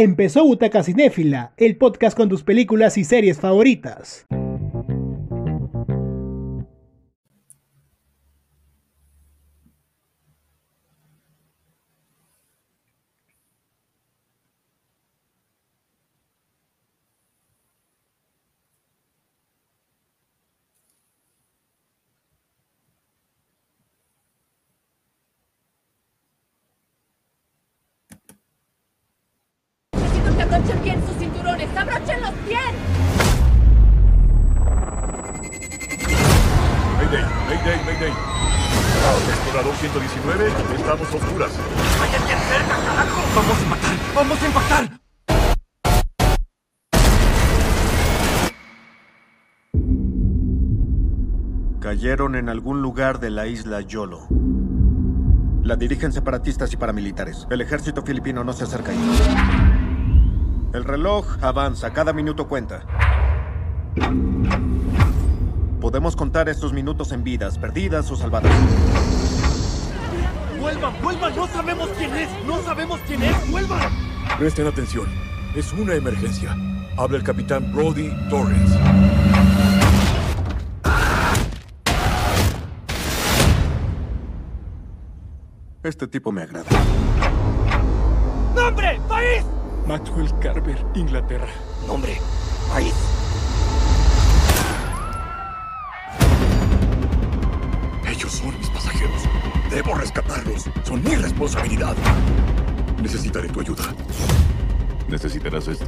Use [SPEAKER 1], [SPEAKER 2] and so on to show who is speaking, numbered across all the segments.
[SPEAKER 1] Empezó Butaca Cinéfila, el podcast con tus películas y series favoritas.
[SPEAKER 2] Cayeron en algún lugar de la isla Yolo. La dirigen separatistas y paramilitares. El ejército filipino no se acerca ahí. El reloj avanza, cada minuto cuenta. Podemos contar estos minutos en vidas, perdidas o salvadas.
[SPEAKER 3] ¡Vuelvan, vuelvan! ¡No sabemos quién es! ¡No sabemos quién es! ¡Vuelvan!
[SPEAKER 4] Presten atención. Es una emergencia. Habla el capitán Brody Torres.
[SPEAKER 2] Este tipo me agrada.
[SPEAKER 3] ¡Nombre! ¡País!
[SPEAKER 5] Maxwell Carver, Inglaterra.
[SPEAKER 3] Nombre. País.
[SPEAKER 4] Ellos son mis pasajeros. Debo rescatarlos. Son mi responsabilidad. Necesitaré tu ayuda.
[SPEAKER 6] ¿Necesitarás esto?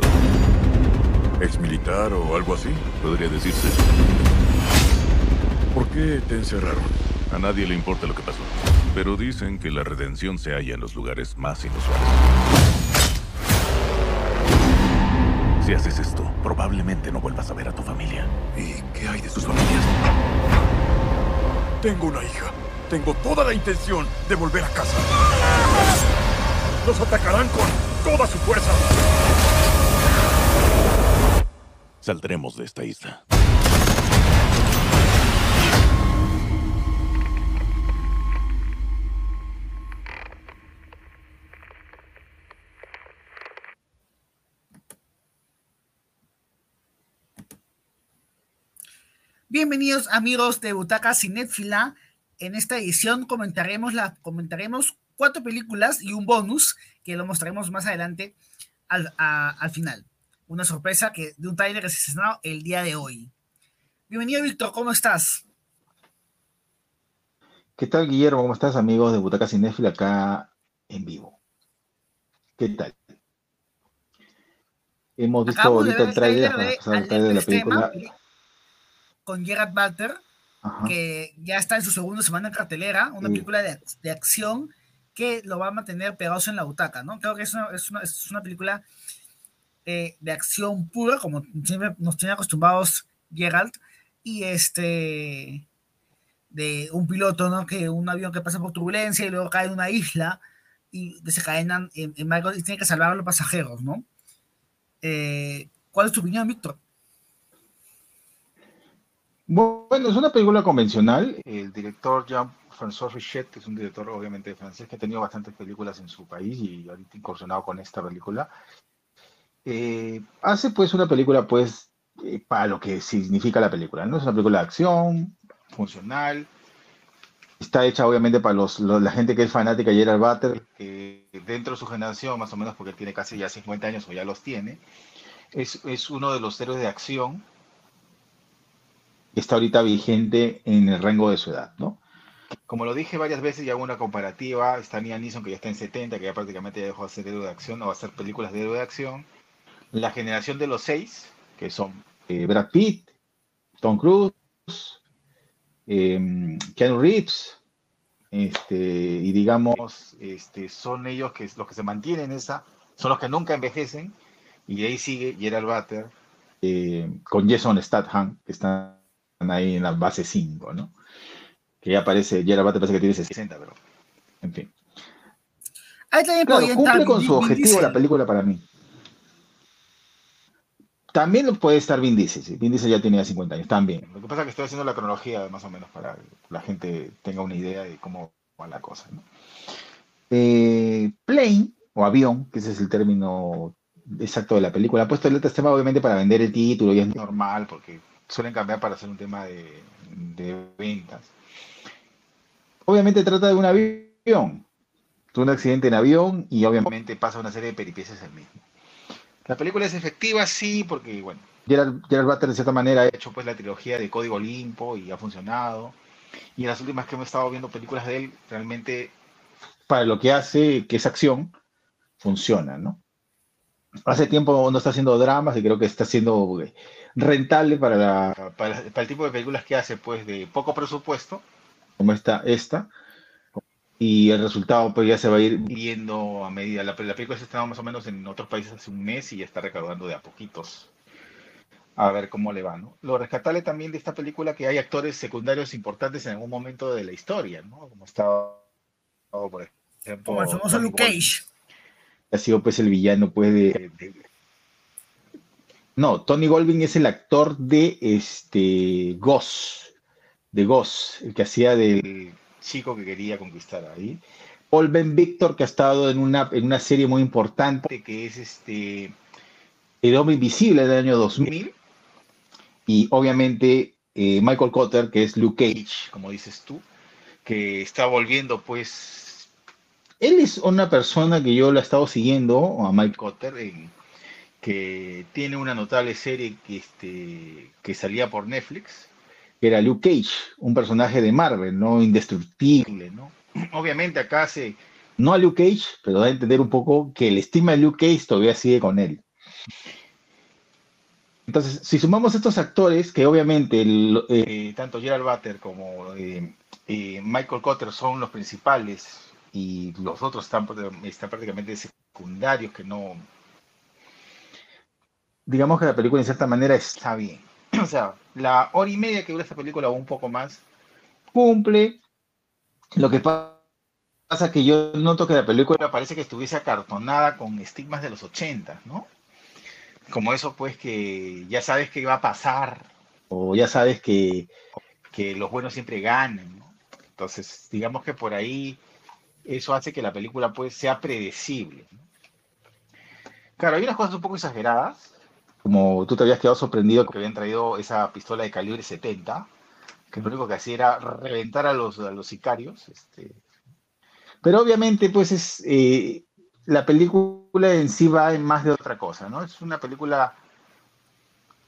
[SPEAKER 4] ¿Ex militar o algo así?
[SPEAKER 6] Podría decirse.
[SPEAKER 4] ¿Por qué te encerraron?
[SPEAKER 6] A nadie le importa lo que pasó. Pero dicen que la redención se halla en los lugares más inusuales. Si haces esto, probablemente no vuelvas a ver a tu familia.
[SPEAKER 4] ¿Y qué hay de sus familias? Tengo una hija. Tengo toda la intención de volver a casa. Los atacarán con toda su fuerza.
[SPEAKER 6] Saldremos de esta isla.
[SPEAKER 7] Bienvenidos amigos de Butaca Cinéfila. En esta edición comentaremos, la, comentaremos cuatro películas y un bonus que lo mostraremos más adelante al, a- al final. Una sorpresa que, de un trailer que se estrenó el día de hoy. Bienvenido Víctor, ¿cómo estás?
[SPEAKER 8] ¿Qué tal, Guillermo? ¿Cómo estás, amigos de Butaca Cinéfila acá en vivo? ¿Qué tal? Hemos visto
[SPEAKER 7] Acabamos
[SPEAKER 8] ahorita el tráiler,
[SPEAKER 7] de
[SPEAKER 8] la película.
[SPEAKER 7] Con Gerard Butler,
[SPEAKER 8] Ajá.
[SPEAKER 7] que ya está en su segunda semana en cartelera, una
[SPEAKER 8] Sí.
[SPEAKER 7] película de, de acción que lo va a mantener pegados en la butaca, ¿no? Creo que es una, es una, es una película eh, de acción pura, como siempre nos tiene acostumbrados Gerald, y este de un piloto, ¿no? Que un avión que pasa por turbulencia y luego cae en una isla y desencadenan en, en barcos y tiene que salvar a los pasajeros, ¿no? Eh, ¿Cuál es tu opinión, Víctor?
[SPEAKER 8] Bueno, es una película convencional. El director Jean-François Richet, que es un director obviamente francés que ha tenido bastantes películas en su país y ahorita incursionado con esta película, eh, hace pues una película pues eh, para lo que significa la película, ¿no? Es una película de acción, funcional, está hecha obviamente para los, lo- la gente que es fanática de Gerard Butler, que dentro de su generación, más o menos porque tiene casi ya 50 años o ya los tiene, es, es uno de los héroes de acción está ahorita vigente en el rango de su edad, ¿no? Como lo dije varias veces, ya hago una comparativa, está Liam Neeson que ya está en 70, que ya prácticamente ya dejó de hacer héroe de acción, o hacer películas de héroe de acción. La generación de los seis, que son eh, Brad Pitt, Tom Cruise, eh, Keanu Reeves, este, y digamos, este, son ellos que los que se mantienen en esa, son los que nunca envejecen, y ahí sigue Gerard Butler eh, con Jason Statham, que están ahí en la base 5, ¿no? Que ya aparece, Gerard Butler parece que tiene 60, pero, en fin.
[SPEAKER 7] Ahí también
[SPEAKER 8] Claro, cumple con su objetivo
[SPEAKER 7] Diesel.
[SPEAKER 8] la película para mí. También puede estar Vin Diesel, sí. Vin Diesel ya tenía 50 años, también. Lo que pasa es que estoy haciendo la cronología más o menos para que la gente tenga una idea de cómo va la cosa, ¿no? Eh, plane, o avión, que ese es el término exacto de la película. Ha puesto el este tema obviamente para vender el título y es normal porque suelen cambiar para hacer un tema de, de ventas. Obviamente trata de un avión. Tuvo un accidente en avión y obviamente pasa una serie de peripecias el mismo. La película es efectiva, sí, porque, bueno, Gerard, Gerard Butler de cierta manera ha hecho pues la trilogía de Código Olimpo y ha funcionado. Y en las últimas que hemos estado viendo películas de él, realmente para lo que hace, que es acción, funciona, ¿no? Hace tiempo no está haciendo dramas y creo que está siendo eh, rentable para, la- para, para el tipo de películas que hace, pues de poco presupuesto, como esta, esta. Y el resultado pues ya se va a ir viendo a medida. La, la película se estaba más o menos en otros países hace un mes y ya está recaudando de a poquitos. A ver cómo le va, ¿no? Lo rescatable también de esta película que hay actores secundarios importantes en algún momento de la historia, ¿no? Como estaba, por ejemplo,
[SPEAKER 7] Como el famoso Luke Cage.
[SPEAKER 8] Ha sido pues el villano pues de, no Tony Goldwyn es el actor de este Ghost de Ghost el que hacía del chico que quería conquistar ahí. Paul Ben Victor que ha estado en una en una serie muy importante que es este El hombre invisible del año 2000 y obviamente eh, Michael Cotter que es Luke Cage como dices tú que está volviendo pues él es una persona que yo lo he estado siguiendo, a Mike Cotter, en- que tiene una notable serie que, este, que salía por Netflix, que era Luke Cage, un personaje de Marvel, ¿no? Indestructible, ¿no? Obviamente acá se, no a Luke Cage, pero da a entender un poco que el estima de Luke Cage todavía sigue con él. Entonces, si sumamos estos actores, que obviamente eh, tanto Gerald Butler como eh, eh, Michael Cotter son los principales y los otros están, están prácticamente secundarios que no... Digamos que la película en cierta manera está bien. O sea, la hora y media que dura esta película o un poco más cumple. Lo que pa- pasa es que yo noto que la película parece que estuviese acartonada con estigmas de los 80, ¿no? Como eso pues que ya sabes que va a pasar o ya sabes que, que los buenos siempre ganan. Entonces, digamos que por ahí eso hace que la película pues sea predecible. Claro, hay unas cosas un poco exageradas, como tú te habías quedado sorprendido que habían traído esa pistola de calibre 70, que lo único que hacía era reventar a los, a los sicarios. Este. Pero obviamente pues es, eh, la película en sí va en más de otra cosa, ¿no? Es una película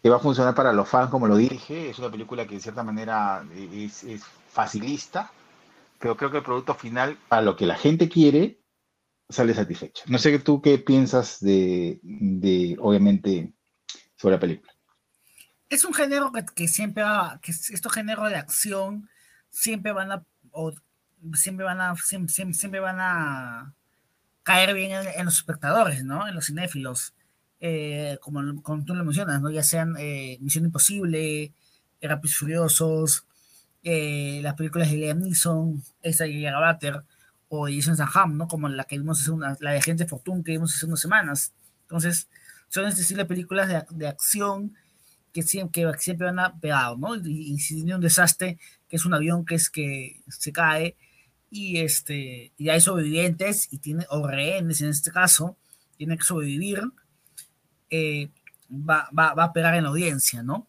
[SPEAKER 8] que va a funcionar para los fans, como lo dije, es una película que en cierta manera es facilista, pero creo que el producto final, a lo que la gente quiere, sale satisfecha. No sé tú qué piensas de, de obviamente, sobre la película.
[SPEAKER 7] Es un género que, que siempre va, que es- estos géneros de acción siempre van a, o siempre van a, siempre, siempre, siempre van a caer bien en, en los espectadores, ¿no? En los cinéfilos. Eh, como, como tú lo mencionas, ¿no? Ya sean eh, Misión Imposible, Rápidos y Furiosos, eh, las películas de Liam Neeson, esa de Butler, o de Jason Statham, ¿no? Como la que vimos hace una, la de Gente Fortune que vimos hace unas semanas. Entonces, son este estilo de películas de, de acción que siempre, que siempre van a pegar, ¿no? Y, y si tiene un desastre, que es un avión que es que se cae, y este, y hay sobrevivientes, y tiene, o rehenes en este caso, tienen que sobrevivir, eh, va, va, va a pegar en la audiencia, ¿no?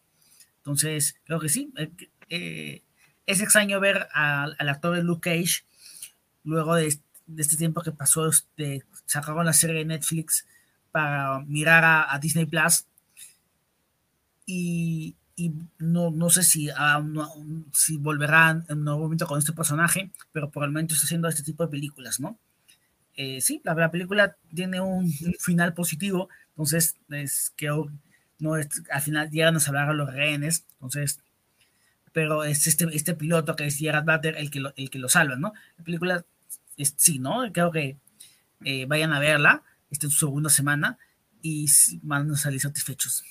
[SPEAKER 7] Entonces, creo que sí. eh, eh, es extraño ver al, actor de Luke Cage luego de, este tiempo que pasó, de, sacaron la serie de Netflix para mirar a, a Disney Plus. Y, no, no sé si, ah, no- si volverán en algún momento con este personaje, pero por el momento está haciendo este tipo de películas, ¿no? Eh, sí, la, la película tiene un, un final positivo, entonces es que no es- al final llegan a salvar a los rehenes, entonces, pero es este, este piloto que es Gerard Butler el que lo, el que lo salva, ¿no? La película es, sí, ¿no? Creo que eh, vayan a verla, esta es su segunda semana y van a salir satisfechos.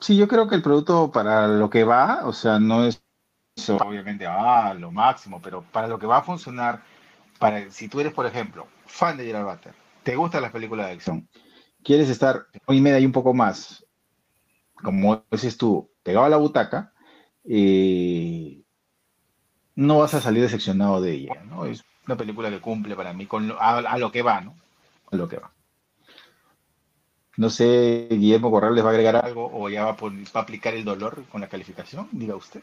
[SPEAKER 8] Sí, yo creo que el producto para lo que va, o sea, no es obviamente ah, lo máximo, pero para lo que va a funcionar, para si tú eres, por ejemplo, fan de Gerard Butler, te gustan las películas de acción, quieres estar hoy y media y un poco más, como dices tú, pegado a la butaca, eh, no vas a salir decepcionado de ella, ¿no? Es una película que cumple para mí con lo- a, lo que va, ¿no? A lo que va. No sé, Guillermo Corrales va a agregar algo o ya va a, aplicar el dolor con la calificación, diga usted.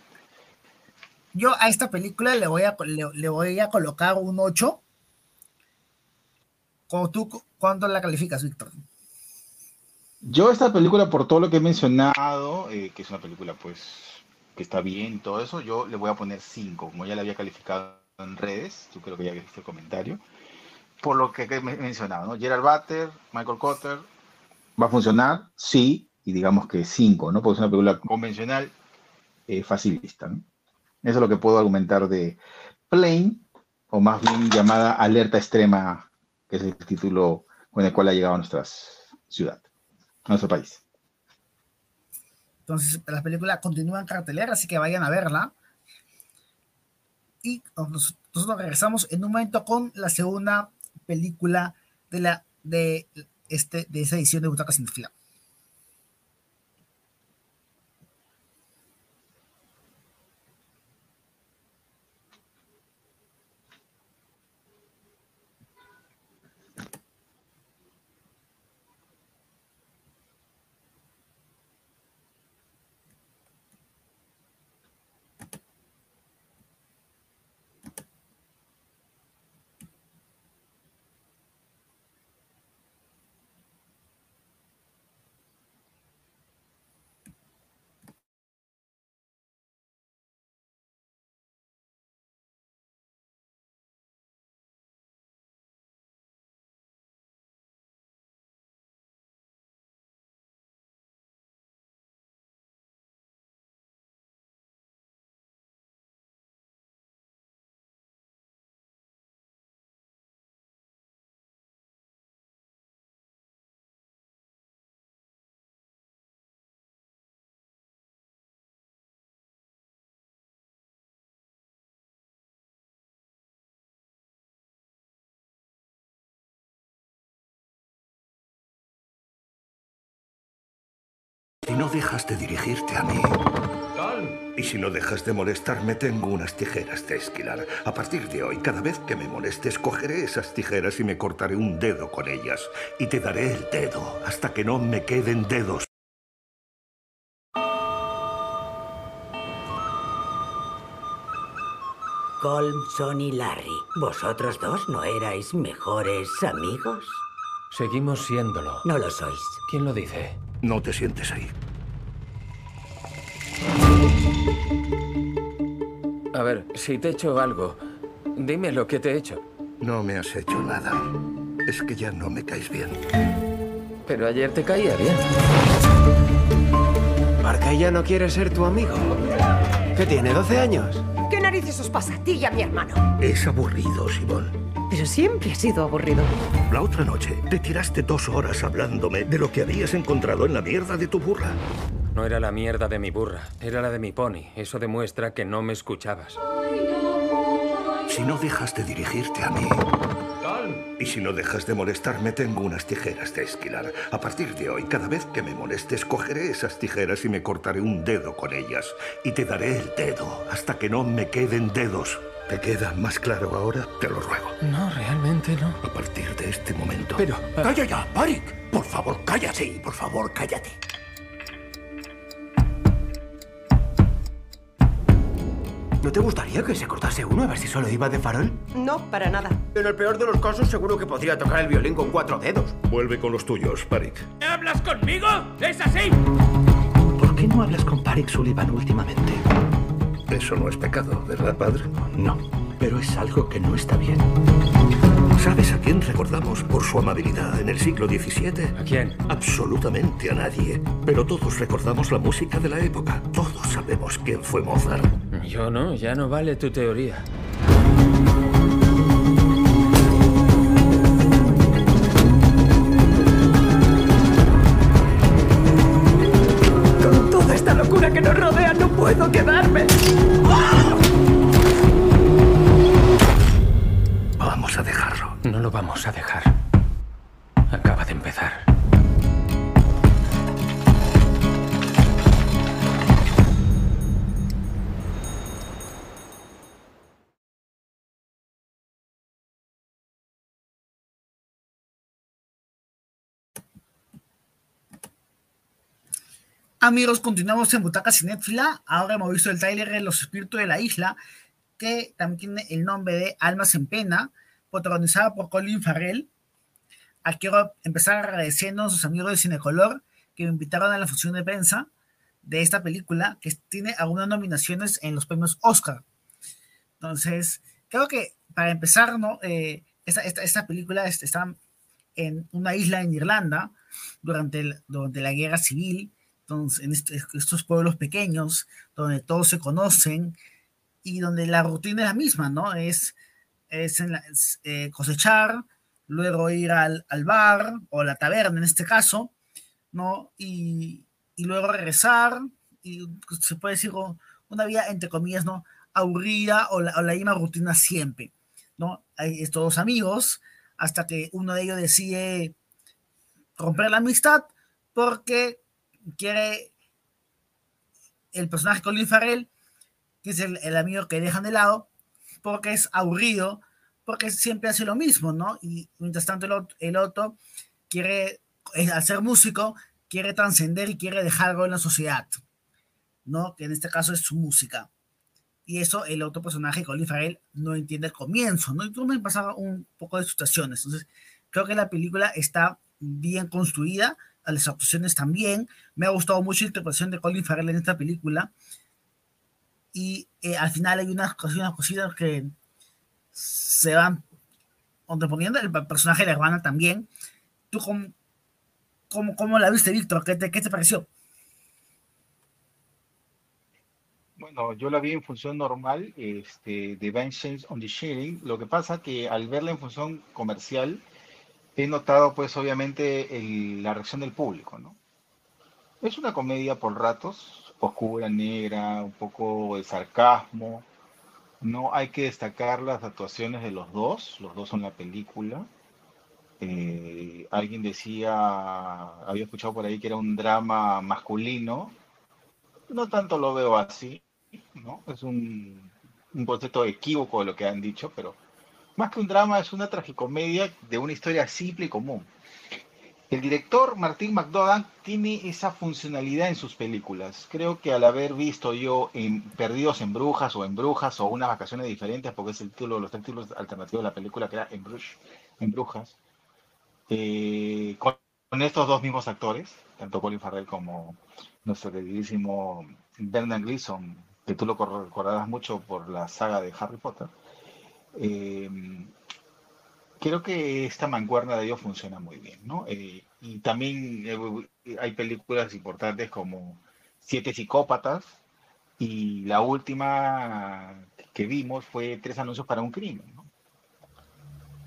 [SPEAKER 7] Yo a esta película le voy a, colocar un 8. ¿Cómo tú, ¿Cuánto la calificas, Víctor?
[SPEAKER 8] Yo esta película, por todo lo que he mencionado, eh, que es una película pues que está bien todo eso, yo le voy a poner 5, como ya la había calificado en redes, yo creo que ya viste el comentario, por lo que he mencionado, ¿no? Gerald Butler, Michael Cotter, ¿va a funcionar? Sí, y digamos que 5, ¿no? Porque es una película convencional, eh, facilista, ¿no? Eso es lo que puedo argumentar de Plane, o más bien llamada Alerta Extrema, que es el título con el cual ha llegado a nuestra ciudad, nuestro país.
[SPEAKER 7] Entonces, la película continúa en cartelera, así que vayan a verla. Y nos- nosotros regresamos en un momento con la segunda película de, la, de, este, de esa edición de Butacas sin Fila.
[SPEAKER 9] Si no dejas de dirigirte a mí. Y si no dejas de molestarme, tengo unas tijeras de esquilar. A partir de hoy, cada vez que me molestes, cogeré esas tijeras y me cortaré un dedo con ellas. Y te daré el dedo hasta que no me queden dedos.
[SPEAKER 10] Colmson y Larry, ¿vosotros dos no erais mejores amigos?
[SPEAKER 11] Seguimos siéndolo.
[SPEAKER 10] No lo sois.
[SPEAKER 11] ¿Quién lo dice?
[SPEAKER 9] No te sientes ahí.
[SPEAKER 11] A ver, si te he hecho algo, dime lo que te he hecho.
[SPEAKER 9] No me has hecho nada. Es que ya no me caes bien.
[SPEAKER 11] Pero ayer te caía bien.
[SPEAKER 12] Marca ya no quiere ser tu amigo. ¿Qué tiene, 12 años?
[SPEAKER 13] ¿Qué narices os pasa a ti y a mi hermano?
[SPEAKER 9] Es aburrido, Simón.
[SPEAKER 13] Pero siempre ha sido aburrido.
[SPEAKER 9] La otra noche te tiraste dos horas hablándome de lo que habías encontrado en la mierda de tu burra.
[SPEAKER 11] No era la mierda de mi burra, era la de mi pony. Eso demuestra que no me escuchabas.
[SPEAKER 9] Si no dejas de dirigirte a mí. Y si no dejas de molestarme, tengo unas tijeras de esquilar. A partir de hoy, cada vez que me molestes, cogeré esas tijeras y me cortaré un dedo con ellas. Y te daré el dedo hasta que no me queden dedos. ¿Te queda más claro ahora? Te lo ruego.
[SPEAKER 11] No, realmente no.
[SPEAKER 9] A partir de este momento.
[SPEAKER 11] Pero...
[SPEAKER 9] ¡Calla ya, Parik! Por favor, cállate. Sí, por favor, cállate.
[SPEAKER 12] ¿No te gustaría que se cortase uno a ver si solo iba de farol?
[SPEAKER 13] No, para nada.
[SPEAKER 12] En el peor de los casos, seguro que podría tocar el violín con cuatro dedos.
[SPEAKER 9] Vuelve con los tuyos, Parik.
[SPEAKER 3] ¿Hablas conmigo? ¿Es así?
[SPEAKER 9] ¿Por qué no hablas con Parik Sullivan últimamente? Eso no es pecado, ¿verdad, padre? No, pero es algo que no está bien. ¿Sabes a quién recordamos por su amabilidad en el siglo XVII?
[SPEAKER 11] ¿A quién?
[SPEAKER 9] Absolutamente a nadie. Pero todos recordamos la música de la época. Todos sabemos quién fue Mozart.
[SPEAKER 11] Yo no, ya no vale tu teoría.
[SPEAKER 13] Con toda esta locura que nos rodea, no puedo quedarme.
[SPEAKER 9] Vamos a dejarlo.
[SPEAKER 11] No lo vamos a dejar. Acaba de empezar.
[SPEAKER 7] Amigos, continuamos en Butaca Cinéfila. Ahora hemos visto el tráiler de Los Espíritus de la Isla, que también tiene el nombre de Almas en Pena, protagonizada por Colin Farrell. Aquí quiero empezar agradeciendo a sus amigos de Cinecolor que me invitaron a la función de prensa de esta película, que tiene algunas nominaciones en los premios Oscar. Entonces, creo que para empezar, ¿no? Eh, esta, esta, película está en una isla en Irlanda durante, durante la guerra civil entonces, en estos pueblos pequeños, donde todos se conocen y donde la rutina es la misma, ¿no? Es, es, eh, cosechar, luego ir al, bar o la taberna en este caso, ¿no? Y, luego regresar, y se puede decir una vida, entre comillas, ¿no? Aburrida o la, o la misma rutina siempre, ¿no? Hay estos dos amigos, hasta que uno de ellos decide romper la amistad porque quiere el personaje Colin Farrell, que es el, amigo que dejan de lado, porque es aburrido, porque siempre hace lo mismo, ¿no? Y mientras tanto el, otro quiere, al ser músico, quiere trascender y quiere dejar algo en la sociedad, ¿no? Que en este caso es su música. Y eso el otro personaje, Colin Farrell, no entiende el comienzo, ¿no? Y tú me pasaba un poco de situaciones. Entonces, creo que la película está bien construida, a las actuaciones también. Me ha gustado mucho la interpretación de Colin Farrell en esta película. Y eh, al final hay unas, unas cositas que se van poniendo el personaje de hermana también. ¿Tú cómo, cómo, cómo la viste, Víctor? ¿Qué te, ¿Qué te pareció?
[SPEAKER 8] Bueno, yo la vi en función normal, este, de Vengeance on the Sharing. Lo que pasa que al verla en función comercial, he notado pues obviamente la reacción del público, ¿no? Es una comedia por ratos, oscura, negra, un poco de sarcasmo. No hay que destacar las actuaciones de los dos, los dos son la película. Eh, alguien decía, había escuchado por ahí que era un drama masculino. No tanto lo veo así, ¿no? Es un, un concepto equívoco de lo que han dicho, pero más que un drama, es una tragicomedia de una historia simple y común. El director Martín McDonagh tiene esa funcionalidad en sus películas. Creo que al haber visto yo en Perdidos en Brujas o en Brujas o unas vacaciones diferentes, porque es el título, los títulos alternativos de la película que era En, en Brujas, eh, con, estos dos mismos actores, tanto Colin Farrell como nuestro queridísimo Bernard Gleeson, que tú lo recordarás mucho por la saga de Harry Potter, eh, creo que esta mancuerna de ellos funciona muy bien, ¿no? Eh, y también eh, hay películas importantes como Siete Psicópatas y la última que vimos fue Tres Anuncios para un Crimen, ¿no?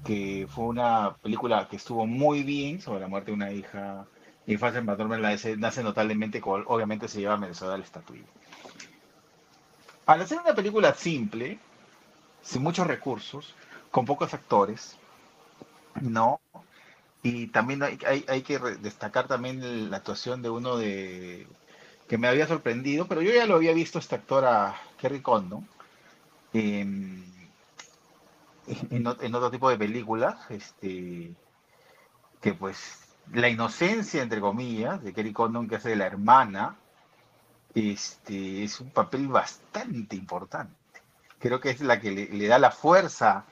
[SPEAKER 8] que fue una película que estuvo muy bien sobre la muerte de una hija Frances McDormand nace notablemente, obviamente se lleva merecedora la estatuilla. Al hacer una película simple, sin muchos recursos, con pocos actores, ¿no? Y también hay, hay, que destacar también la actuación de uno de que me había sorprendido, pero yo ya lo había visto esta actora Kerry Condon en, en, otro tipo de películas, este, que pues la inocencia, entre comillas, de Kerry Condon, que hace de la hermana, este, es un papel bastante importante creo que es la que le, da la fuerza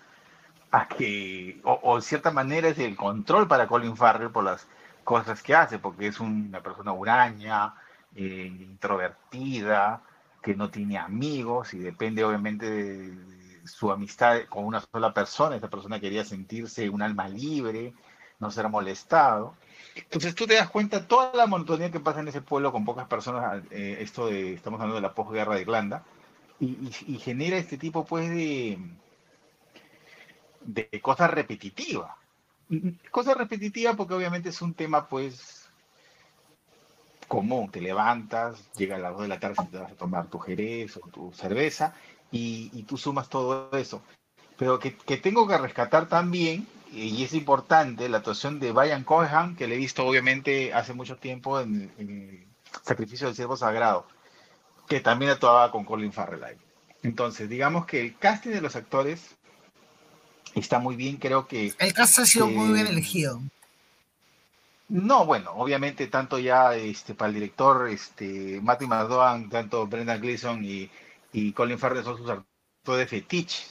[SPEAKER 8] a que, o, en cierta manera es el control para Colin Farrell por las cosas que hace, porque es una persona huraña, eh, introvertida, que no tiene amigos y depende obviamente de su amistad con una sola persona. Esa persona quería sentirse un alma libre, no ser molestado. Entonces tú te das cuenta toda la monotonía que pasa en ese pueblo con pocas personas, eh, esto de, estamos hablando de la posguerra de Irlanda, y, genera este tipo pues de, de cosas repetitivas. Cosas repetitivas porque obviamente es un tema pues común, te levantas, llega a las 2 de la tarde te vas a tomar tu jerez o tu cerveza y, tú sumas todo eso. Pero que, tengo que rescatar también, y es importante, la actuación de Brian Cohen, que le he visto obviamente hace mucho tiempo en, en Sacrificio del Siervo Sagrado que también actuaba con Colin Farrell ahí. Entonces, digamos que el casting de los actores está muy bien, creo que...
[SPEAKER 7] El cast ha sido muy bien elegido.
[SPEAKER 8] No, bueno, obviamente tanto ya este, para el director este, Matthew McDowan, tanto Brendan Gleeson y, y Colin Farrell son sus actores de fetiche.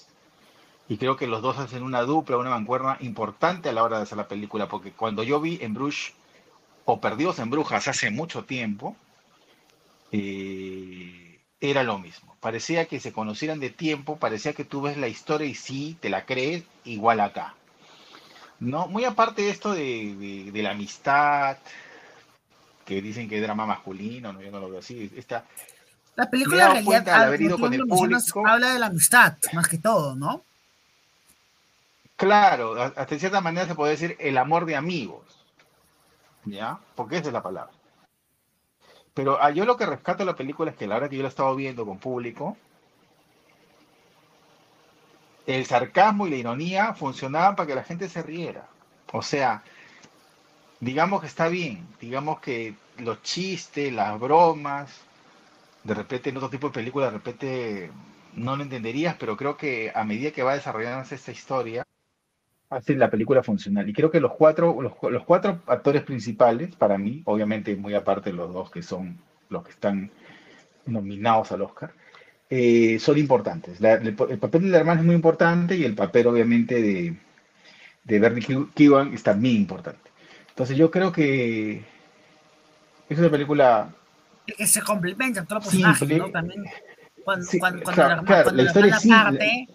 [SPEAKER 8] Y creo que los dos hacen una dupla, una mancuerna importante a la hora de hacer la película, porque cuando yo vi en Bruges o Perdidos en Brujas hace mucho tiempo, eh, era lo mismo. Parecía que se conocieran de tiempo, parecía que tú ves la historia y sí, te la crees, igual acá. No, muy aparte de esto de, de, la amistad, que dicen que es drama masculino, no, yo no lo veo así. Esta,
[SPEAKER 7] la película en realidad con el público, habla de la amistad, más que todo, ¿no?
[SPEAKER 8] Claro, hasta en cierta manera se puede decir el amor de amigos, ¿ya? Porque esa es la palabra. Pero ah, yo lo que rescato de la película es que la hora que yo la estaba viendo con público, el sarcasmo y la ironía funcionaban para que la gente se riera. O sea, digamos que está bien, digamos que los chistes, las bromas, de repente en otro tipo de películas, de repente no lo entenderías, pero creo que a medida que va desarrollándose esta historia, hace la película funcional. Y creo que los cuatro, los, cuatro actores principales, para mí, obviamente muy aparte de los dos que son los que están nominados al Oscar, eh, son importantes. el, papel de la hermana es muy importante y el papel, obviamente, de, de Bernie Keegan es también importante. Entonces yo creo que es una película...
[SPEAKER 7] Que se complementa todos los personajes, ¿no? También cuando, la, hermana parte,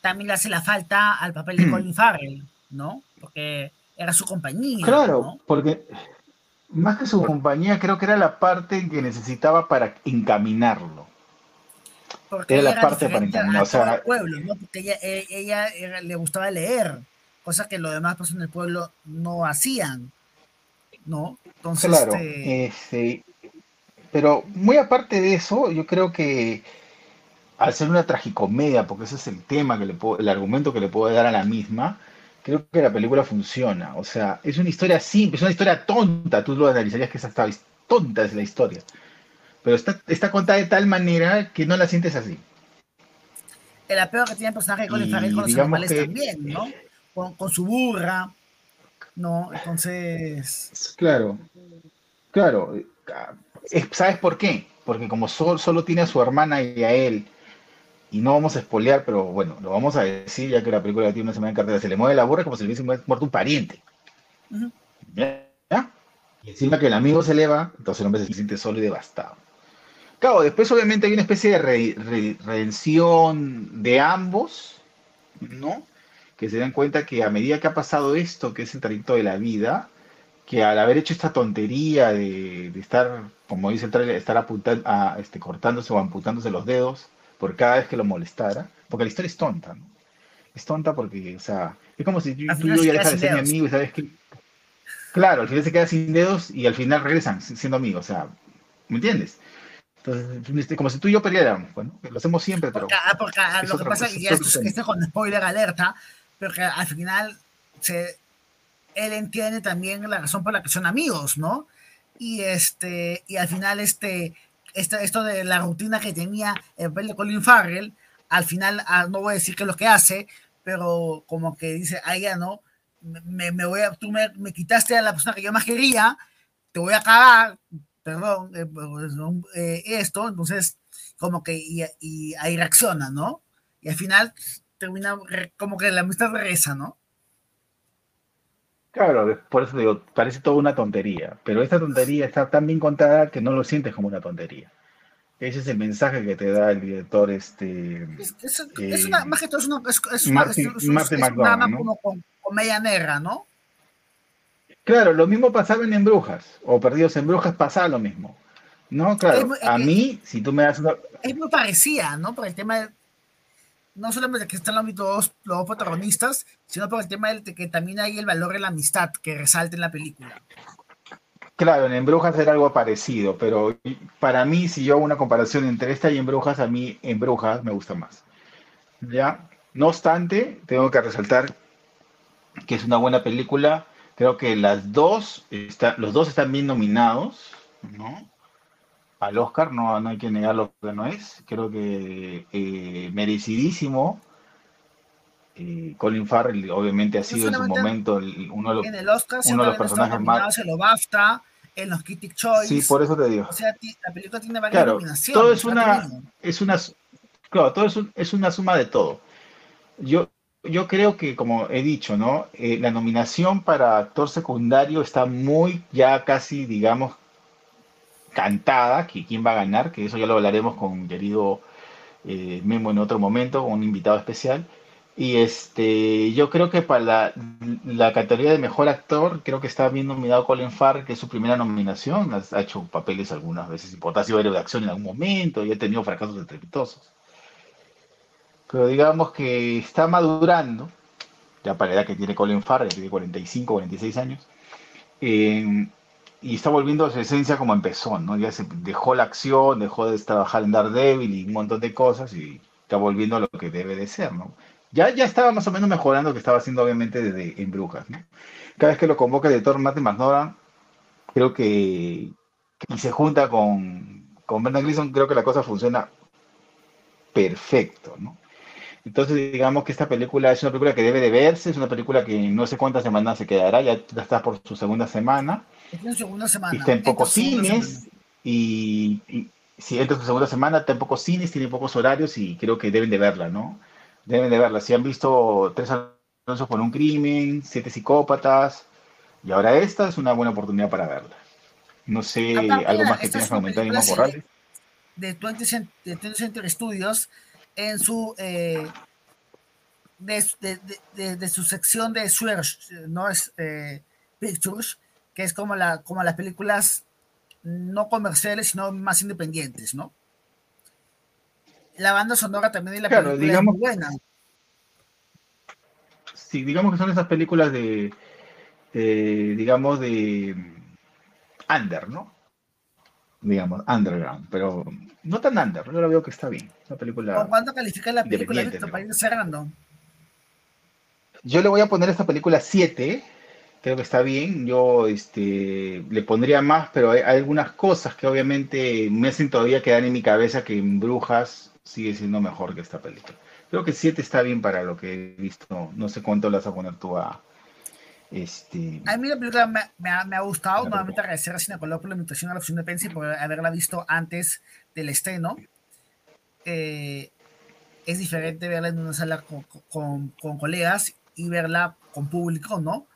[SPEAKER 7] también le hace la falta al papel de Colin Farrell, ¿no? Porque era su compañía.
[SPEAKER 8] Claro, porque más que su compañía, creo que era la parte que necesitaba para encaminarlo.
[SPEAKER 7] Porque era la parte para encaminar. O sea, el pueblo, ¿no? Porque ella, e, ella, le gustaba leer, cosa que los demás personas del pueblo no hacían, ¿no?
[SPEAKER 8] Entonces, claro, este... Este, pero muy aparte de eso, yo creo que al ser una tragicomedia, porque ese es el tema, que le puedo, el argumento que le puedo dar a la misma, creo que la película funciona. O sea, es una historia simple, es una historia tonta. Tú lo analizarías que esa está tonta es la historia. Pero está, está contada de tal manera que no la sientes así.
[SPEAKER 7] El apego que tiene el personaje con el con los animales también, ¿no? Con, su burra, ¿no? Entonces.
[SPEAKER 8] Claro, claro. ¿Sabes por qué? Porque como solo, solo tiene a su hermana y a él, y no vamos a espolear, pero bueno, lo vamos a decir ya que la película tiene una semana en cartera, se le mueve la burra como si le hubiese muerto un pariente. ¿Ya? Y encima que el amigo se eleva, entonces el hombre se siente solo y devastado. Claro, después obviamente hay una especie de redención de ambos, ¿no? Que se dan cuenta que a medida que ha pasado esto, que es el trayecto de la vida, que al haber hecho esta tontería de, estar, como dice el trailer, estar apuntando, a, este, cortándose o amputándose los dedos, por cada vez que lo molestara, porque la historia es tonta, ¿no? Es tonta porque, o sea, es como si tú, y yo ya dejas de ser mi amigo y sabes que... Claro, al final se queda sin dedos y al final regresan siendo amigos, o sea, ¿me entiendes? Entonces, este, como si tú y yo peleáramos, bueno, lo hacemos siempre, pero...
[SPEAKER 7] Porque, ah, lo que pasa es que ya esto, es con spoiler alerta, pero que al final se, él entiende también la razón por la que son amigos, ¿no? Y este, y al final este, esto de la rutina que tenía el papel de Colin Farrell, al final, ah, no voy a decir qué es lo que hace, pero como que dice, ah, ya no, me, me voy a, tú me, me, quitaste a la persona que yo más quería, te voy a acabar, perdón, eh, pues, eh, esto, entonces, como que, y, y, ahí reacciona, ¿no? Y al final termina como que la amistad regresa, ¿no?
[SPEAKER 8] Claro, por eso digo, parece toda una tontería, pero esta tontería está tan bien contada que no lo sientes como una tontería. Ese es el mensaje que te da el director, este...
[SPEAKER 7] Es, una, más que todo es una, es, es una, es, como con comedia negra, ¿no?
[SPEAKER 8] Claro, lo mismo pasaba en Embrujas, o Perdidos en Brujas pasaba lo mismo. No, claro, a mí, si tú me das una...
[SPEAKER 7] Es muy parecida, ¿no? Por el tema de no solamente que están los dos, los dos protagonistas, sino por el tema de que también hay el valor de la amistad que resalta en la película.
[SPEAKER 8] Claro, en Embrujas era algo parecido, pero para mí, si yo hago una comparación entre esta y Embrujas, a mí Embrujas me gusta más. ¿Ya? No obstante, tengo que resaltar que es una buena película. Creo que las dos, los dos están bien nominados, ¿no? Al Oscar, no, no hay que negar lo que no es. Creo que eh, merecidísimo. Eh, Colin Farrell obviamente ha sido en su momento el- uno de los,
[SPEAKER 7] En el Oscar
[SPEAKER 8] uno de los
[SPEAKER 7] personajes
[SPEAKER 8] más...
[SPEAKER 7] en los BAFTA, en los Critics Choice.
[SPEAKER 8] Sí, por eso te digo.
[SPEAKER 7] O sea, ti- la película tiene varias
[SPEAKER 8] Claro,
[SPEAKER 7] nominaciones.
[SPEAKER 8] todo es una, es una, claro, todo es, un- es una suma de todo. Yo, yo creo que, como he dicho, ¿no? Eh, la nominación para actor secundario está muy, ya casi, digamos, cantada, que quién va a ganar, que eso ya lo hablaremos con querido eh, Memo en otro momento, con un invitado especial. Y este, yo creo que para la, la categoría de mejor actor, creo que está bien nominado Colin Farrell, que es su primera nominación. Ha, hecho papeles algunas veces importantes, ha sido de acción en algún momento y ha tenido fracasos estrepitosos. Pero digamos que está madurando, ya para la edad que tiene Colin Farrell, que tiene 45, 46 años, y está volviendo a su esencia como empezó, ¿no? Ya se dejó la acción, dejó de trabajar en Daredevil y un montón de cosas y está volviendo a lo que debe de ser, ¿no? Ya, ya estaba más o menos mejorando lo que estaba haciendo obviamente desde en Brujas, ¿no? Cada vez que lo convoca el director Matthew McNaughton, creo que, y se junta con, con Brendan Gleeson, creo que la cosa funciona perfecto, ¿no? Entonces, digamos que esta película es una película que debe de verse, es una película que no sé cuántas semanas se quedará, ya está por su segunda semana,
[SPEAKER 7] Está en segunda semana.
[SPEAKER 8] y está en pocos cines, y, y si entra en su segunda semana, está en pocos cines, tiene pocos horarios, y creo que deben de verla, ¿no? Deben de verla. Si han visto Tres anuncios por un crimen, Siete psicópatas, y ahora esta es una buena oportunidad para verla. No sé,
[SPEAKER 7] Aparte,
[SPEAKER 8] algo más que
[SPEAKER 7] es
[SPEAKER 8] que comentar, Imán Morales.
[SPEAKER 7] de 20, Cent- de 20 Century Studios en su eh, de, de- de- su sección de Swerge, no es eh, Pictures, que es como la como las películas no comerciales sino más independientes, ¿no? La banda sonora también de la
[SPEAKER 8] Claro,
[SPEAKER 7] película
[SPEAKER 8] digamos-
[SPEAKER 7] es muy buena.
[SPEAKER 8] Sí, digamos que son esas películas de, de, digamos, de under, ¿no? Digamos, underground, pero no tan under, yo la veo que está bien. Una película.
[SPEAKER 7] ¿Con cuánto califica la película Víctor, para ir cerrando?
[SPEAKER 8] Yo le voy a poner a esta película 7, creo que está bien. Yo este, le pondría más, pero hay, hay algunas cosas que obviamente me hacen todavía quedar en mi cabeza que en Brujas sigue siendo mejor que esta película. Creo que 7 está bien para lo que he visto. No sé cuánto le vas a poner tú a. Este,
[SPEAKER 7] A mí la película me, me ha, me ha gustado. Nuevamente agradecer a Cinecolor por la invitación a la opción de prensa y por haberla visto antes del estreno. Eh, es diferente verla en una sala con, con- con colegas y verla con público, ¿no?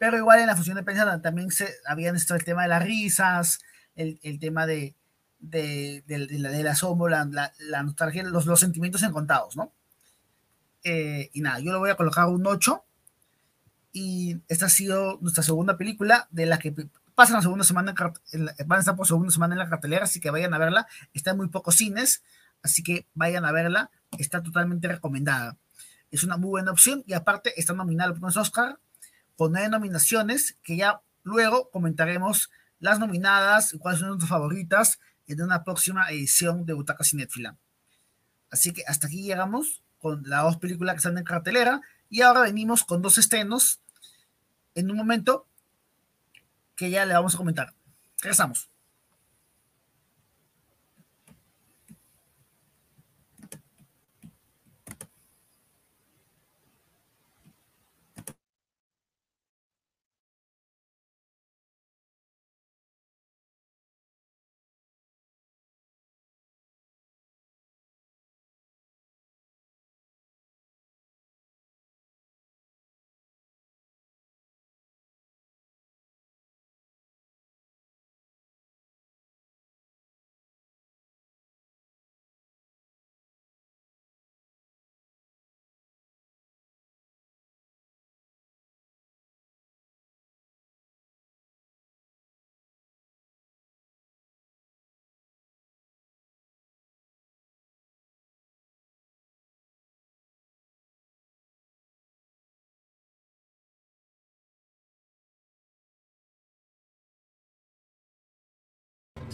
[SPEAKER 7] Pero igual en la función de prensa también se habían esto el tema de las risas, el, el tema de, de, de- de del asombro, la, la- la nostalgia, los, los sentimientos encontrados, ¿no? Eh, y nada, yo le voy a colocar un 8 y esta ha sido nuestra segunda película de la que pasa la segunda semana en van a estar por segunda semana en la cartelera, así que vayan a verla. Está en muy pocos cines, así que vayan a verla. Está totalmente recomendada. Es una muy buena opción y aparte está nominada al premio Oscar con nueve nominaciones que ya luego comentaremos las nominadas y cuáles son nuestras favoritas en una próxima edición de Butaca Cinéfila. Así que hasta aquí llegamos con las dos películas que están en cartelera y ahora venimos con dos estrenos en un momento que ya le vamos a comentar. Regresamos.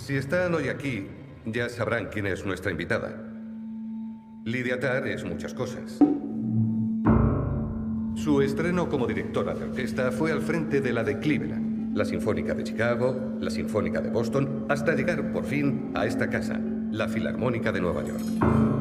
[SPEAKER 14] Si están hoy aquí, ya sabrán quién es nuestra invitada. Lidia Tarr es muchas cosas. Su estreno como directora de orquesta fue al frente de la de Cleveland, la Sinfónica de Chicago, la Sinfónica de Boston, hasta llegar por fin a esta casa, la Filarmónica de Nueva York.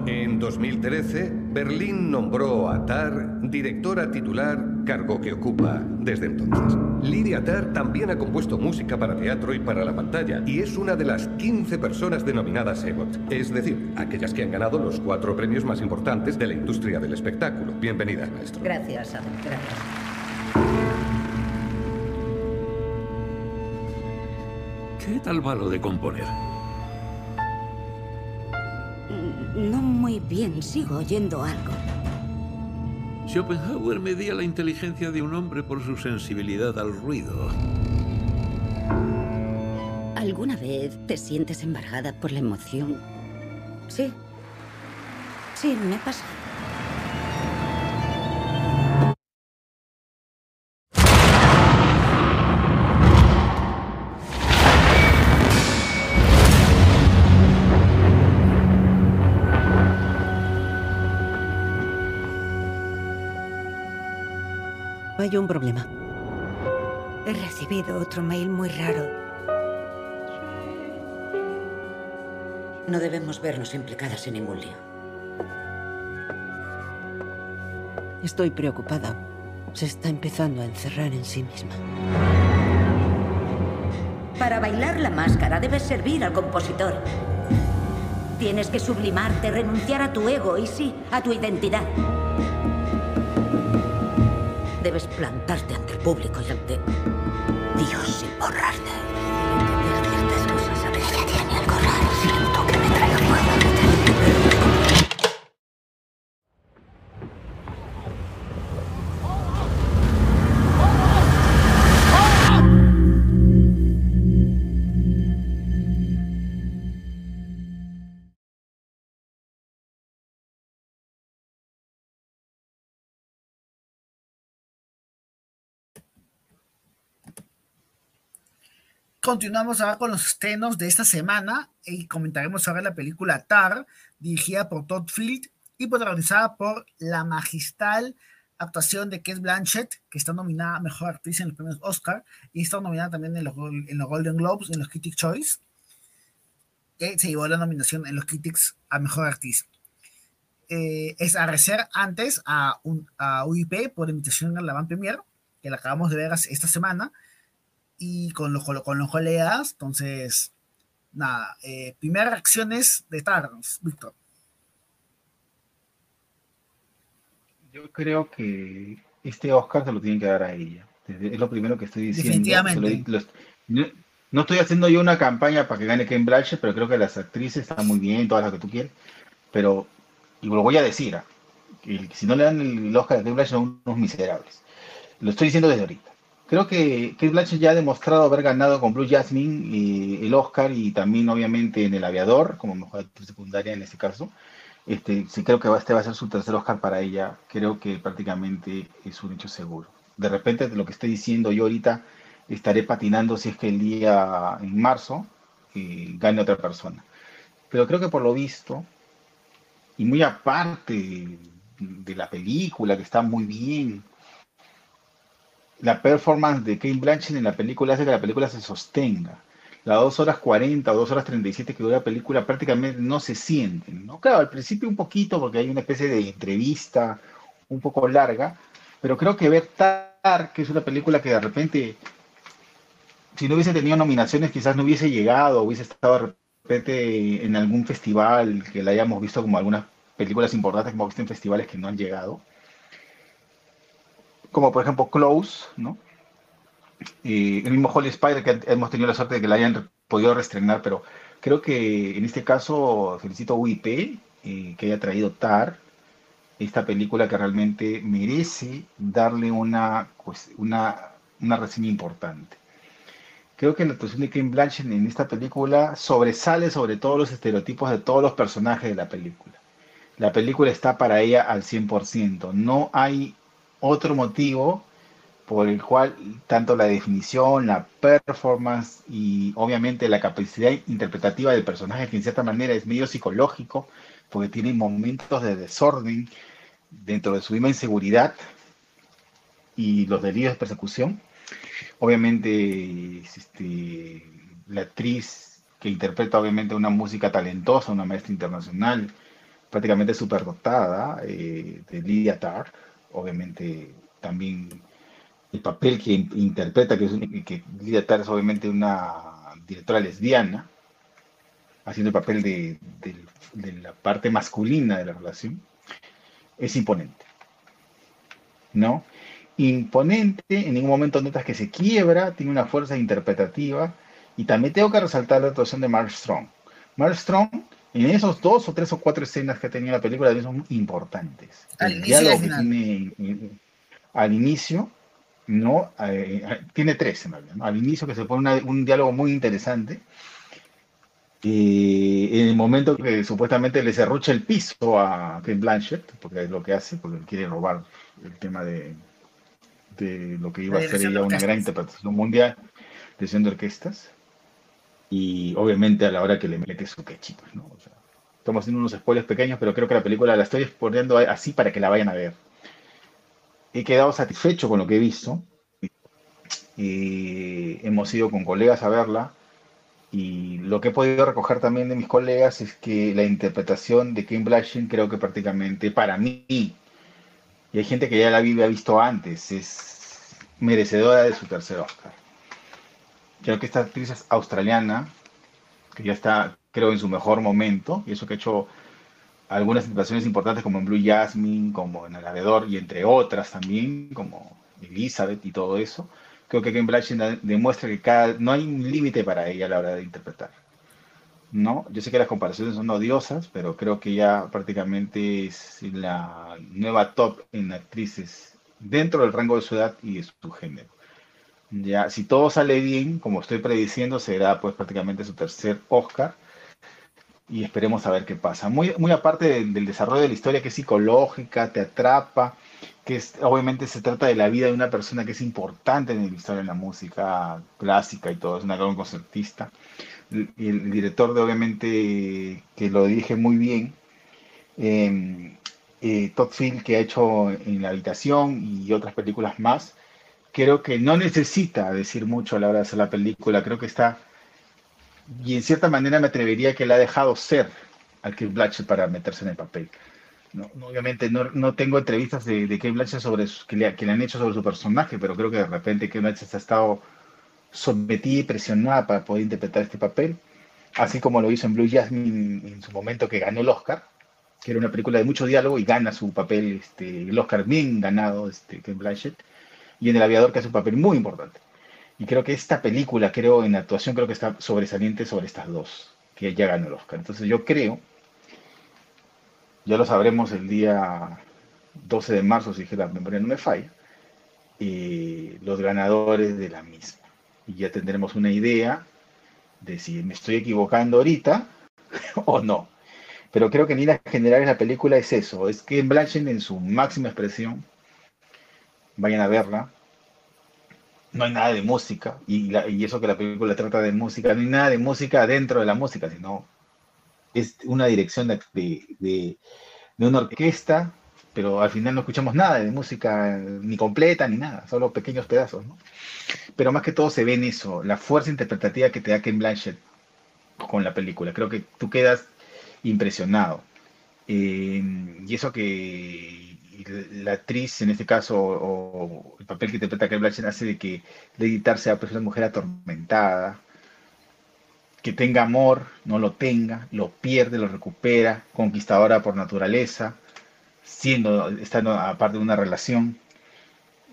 [SPEAKER 14] En 2013, Berlín nombró a Tar directora titular, cargo que ocupa desde entonces. Lydia Tar también ha compuesto música para teatro y para la pantalla y es una de las 15 personas denominadas EGOT, es decir, aquellas que han ganado los cuatro premios más importantes de la industria del espectáculo. Bienvenida, maestro.
[SPEAKER 10] Gracias, Adam. Gracias.
[SPEAKER 15] ¿Qué tal va lo de componer?
[SPEAKER 16] No muy bien, sigo oyendo algo.
[SPEAKER 15] Schopenhauer medía la inteligencia de un hombre por su sensibilidad al ruido.
[SPEAKER 16] ¿Alguna vez te sientes embargada por la emoción? Sí. Sí, me pasa.
[SPEAKER 13] Hay un problema.
[SPEAKER 16] He recibido otro mail muy raro. No debemos vernos implicadas en ningún lío.
[SPEAKER 13] Estoy preocupada. Se está empezando a encerrar en sí misma.
[SPEAKER 16] Para bailar la máscara debes servir al compositor. Tienes que sublimarte, renunciar a tu ego y sí, a tu identidad. Debes plantarte ante el público y ante Dios sin borrarte.
[SPEAKER 7] Continuamos ahora con los estrenos de esta semana y comentaremos ahora la película Tar, dirigida por Todd Field y protagonizada por la magistral actuación de Kate Blanchett, que está nominada a Mejor Actriz en los premios Oscar y está nominada también en los, en los Golden Globes, en los Critics' Choice, que se llevó la nominación en los Critics a Mejor Actriz. Eh, es a recer antes a, un, a UIP por invitación a la Van Premier, que la acabamos de ver esta semana, y con los, con los colegas. Entonces, nada, eh, primeras reacciones de Tarns, Víctor.
[SPEAKER 8] Yo creo que este Oscar se lo tienen que dar a ella. Es lo primero que estoy diciendo.
[SPEAKER 7] Definitivamente.
[SPEAKER 8] Lo, lo, no, no, estoy haciendo yo una campaña para que gane Ken Blanchett, pero creo que las actrices están muy bien, todas las que tú quieres. Pero, y lo voy a decir, que si no le dan el Oscar a Ken Blanchett son unos miserables. Lo estoy diciendo desde ahorita. Creo que Kate Blanchett ya ha demostrado haber ganado con Blue Jasmine el Oscar y también obviamente en El Aviador, como mejor actriz secundaria en este caso. Este, sí creo que este va a ser su tercer Oscar para ella. Creo que prácticamente es un hecho seguro. De repente, de lo que estoy diciendo yo ahorita, estaré patinando si es que el día en marzo eh, gane otra persona. Pero creo que por lo visto, y muy aparte de la película, que está muy bien, la performance de Kate Blanchett en la película hace que la película se sostenga. Las 2 horas 40 o 2 horas 37 que dura la película prácticamente no se sienten, ¿no? Claro, al principio un poquito porque hay una especie de entrevista un poco larga, pero creo que ver Tar, que es una película que de repente, si no hubiese tenido nominaciones, quizás no hubiese llegado, hubiese estado de repente en algún festival que la hayamos visto como algunas películas importantes que hemos visto en festivales que no han llegado como por ejemplo Close, ¿no? Y el mismo Holy Spider que hemos tenido la suerte de que la hayan podido reestrenar, pero creo que en este caso felicito a UIP que haya traído TAR, esta película que realmente merece darle una, pues, una, una reseña importante. Creo que la actuación de Ken Blanchett en esta película sobresale sobre todos los estereotipos de todos los personajes de la película. La película está para ella al 100%. No hay otro motivo por el cual tanto la definición, la performance y obviamente la capacidad interpretativa del personaje, que en cierta manera es medio psicológico, porque tiene momentos de desorden dentro de su misma inseguridad y los delirios de persecución. Obviamente este, la actriz que interpreta obviamente una música talentosa, una maestra internacional, prácticamente superdotada, eh, de Lydia Tarr, obviamente también el papel que interpreta, que, es, que Lydia Tarr es obviamente una directora lesbiana, haciendo el papel de, de la parte masculina de la relación, es imponente. ¿No? Imponente, en ningún momento notas que se quiebra, tiene una fuerza interpretativa, y también tengo que resaltar la actuación de Mark Strong. Mark Strong, en esos dos o tres o cuatro escenas que ha tenido la película, son importantes.
[SPEAKER 7] Al
[SPEAKER 8] el
[SPEAKER 7] inicio
[SPEAKER 8] diálogo que tiene eh, al inicio, no, Eh, tiene tres en realidad, ¿no? Al inicio que se pone una- un diálogo muy interesante. eh, en el momento que supuestamente le cerrucha el piso a Kate Blanchett, porque es lo que hace, porque quiere robar el tema de, de lo que iba a ser
[SPEAKER 7] de
[SPEAKER 8] ella una gran interpretación mundial, dirección de orquestas, y obviamente a la hora que le mete su quechito, ¿no? O sea, estamos haciendo unos spoilers pequeños, pero creo que la película la estoy poniendo así para que la vayan a ver. He quedado satisfecho con lo que he visto. y hemos ido con colegas a verla. Y lo que he podido recoger también de mis colegas es que la interpretación de Kim Blanchett creo que prácticamente para mí, y hay gente que ya la había visto antes, es merecedora de su tercer Oscar. Creo que esta actriz es australiana, que ya está, creo, en su mejor momento, y eso que ha hecho algunas interpretaciones importantes como en Blue Jasmine, como en El Avedor, y entre otras también, como Elizabeth y todo eso. Creo que Ken Blanchett demuestra que no hay un límite para ella a la hora de interpretar. ¿no? Yo sé que las comparaciones son odiosas, pero creo que ya prácticamente es la nueva top en actrices dentro del rango de su edad y de su género. Ya, si todo sale bien, como estoy prediciendo, será pues prácticamente su tercer Oscar y esperemos a ver qué pasa. Muy, aparte del, del desarrollo de la historia que es psicológica, te atrapa, que es, obviamente se trata de la vida de una persona que es importante en la historia de la música clásica y todo, es una gran concertista. El, el director de obviamente que lo dirige muy bien, eh, eh, Todd Field que ha hecho en La Habitación y otras películas más, creo que no necesita decir mucho a la hora de hacer la película, creo que está y en cierta manera me atrevería que la ha dejado ser al Kate Blanchett para meterse en el papel. No, obviamente no, no tengo entrevistas de, de Kate Blanchett sobre su- que, le, han hecho sobre su personaje, pero creo que de repente Kate Blanchett ha estado sometida y presionada para poder interpretar este papel, así como lo hizo en Blue Jasmine en su momento que ganó el Oscar, que era una película de mucho diálogo y gana su papel, este, el Oscar bien ganado, este, Blanchett, y en El Aviador que hace un papel muy importante. Y creo que esta película, creo, en actuación, creo que está sobresaliente sobre estas dos, que ya ganó el Oscar. Entonces yo creo, ya lo sabremos el día 12 de marzo, si que la memoria no me falla, eh, los ganadores de la misma. Y ya tendremos una idea de si me estoy equivocando ahorita o no. Pero creo que en líneas generales la película es eso, es que Blanchett en su máxima expresión, vayan a verla, no hay nada de música, y, eso que la película trata de música, no hay nada de música dentro de la música, sino es una dirección de, de- de- de una orquesta, pero al final no escuchamos nada de música ni completa ni nada, solo pequeños pedazos, ¿no? Pero más que todo se ve en eso, la fuerza interpretativa que te da Ken Blanchett con la película. Creo que tú quedas impresionado. Eh, y eso que la actriz, en este caso, o el papel que interpreta Kate Blanchett hace de que Lady Tar sea una mujer atormentada, que tenga amor, no lo tenga, lo pierde, lo recupera, conquistadora por naturaleza, siendo, estando aparte de una relación,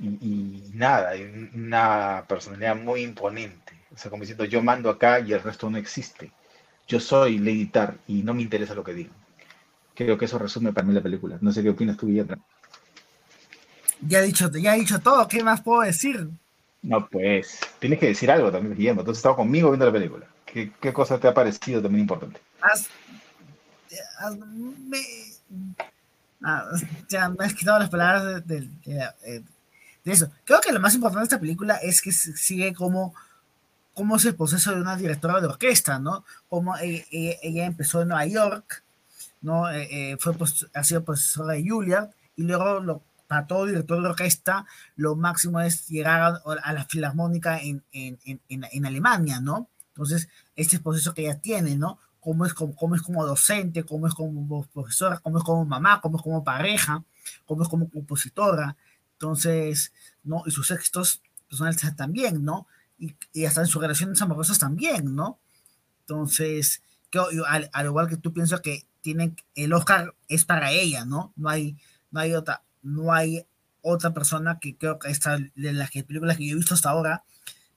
[SPEAKER 8] y, y nada, y una personalidad muy imponente. O sea, como diciendo, yo mando acá y el resto no existe. Yo soy Lady Tar y no me interesa lo que digan. Creo que eso resume para mí la película. No sé qué opinas tú, Guillermo.
[SPEAKER 7] Ya he dicho, ya he dicho todo, ¿qué más puedo decir?
[SPEAKER 8] No, pues, tienes que decir algo también, Guillermo. Tú has estado conmigo viendo la película. ¿Qué, qué cosa te ha parecido también importante?
[SPEAKER 7] Has- has- me- ah, ya me has quitado las palabras de, de- de- de eso. Creo que lo más importante de esta película es que sigue como cómo es el proceso de una directora de orquesta, ¿no? Cómo eh, eh, ella empezó en Nueva York, ¿no? Eh, eh, fue, ha sido profesora de Juilliard y luego lo, para todo director de orquesta lo máximo es llegar a, la filarmónica en, en, en, en- Alemania, ¿no? Entonces, este proceso que ella tiene, ¿no? Cómo es como, cómo es como docente, cómo es como profesora, cómo es como mamá, cómo es como pareja, cómo es como compositora. Entonces, ¿no? Y sus éxitos personales también, ¿no? Y, y hasta en sus relaciones amorosas también, ¿no? Entonces, que, al, al, igual que tú piensas que tienen, el Oscar es para ella, ¿no? No hay, no hay otra, no hay otra persona que creo que esta, de las películas que yo he visto hasta ahora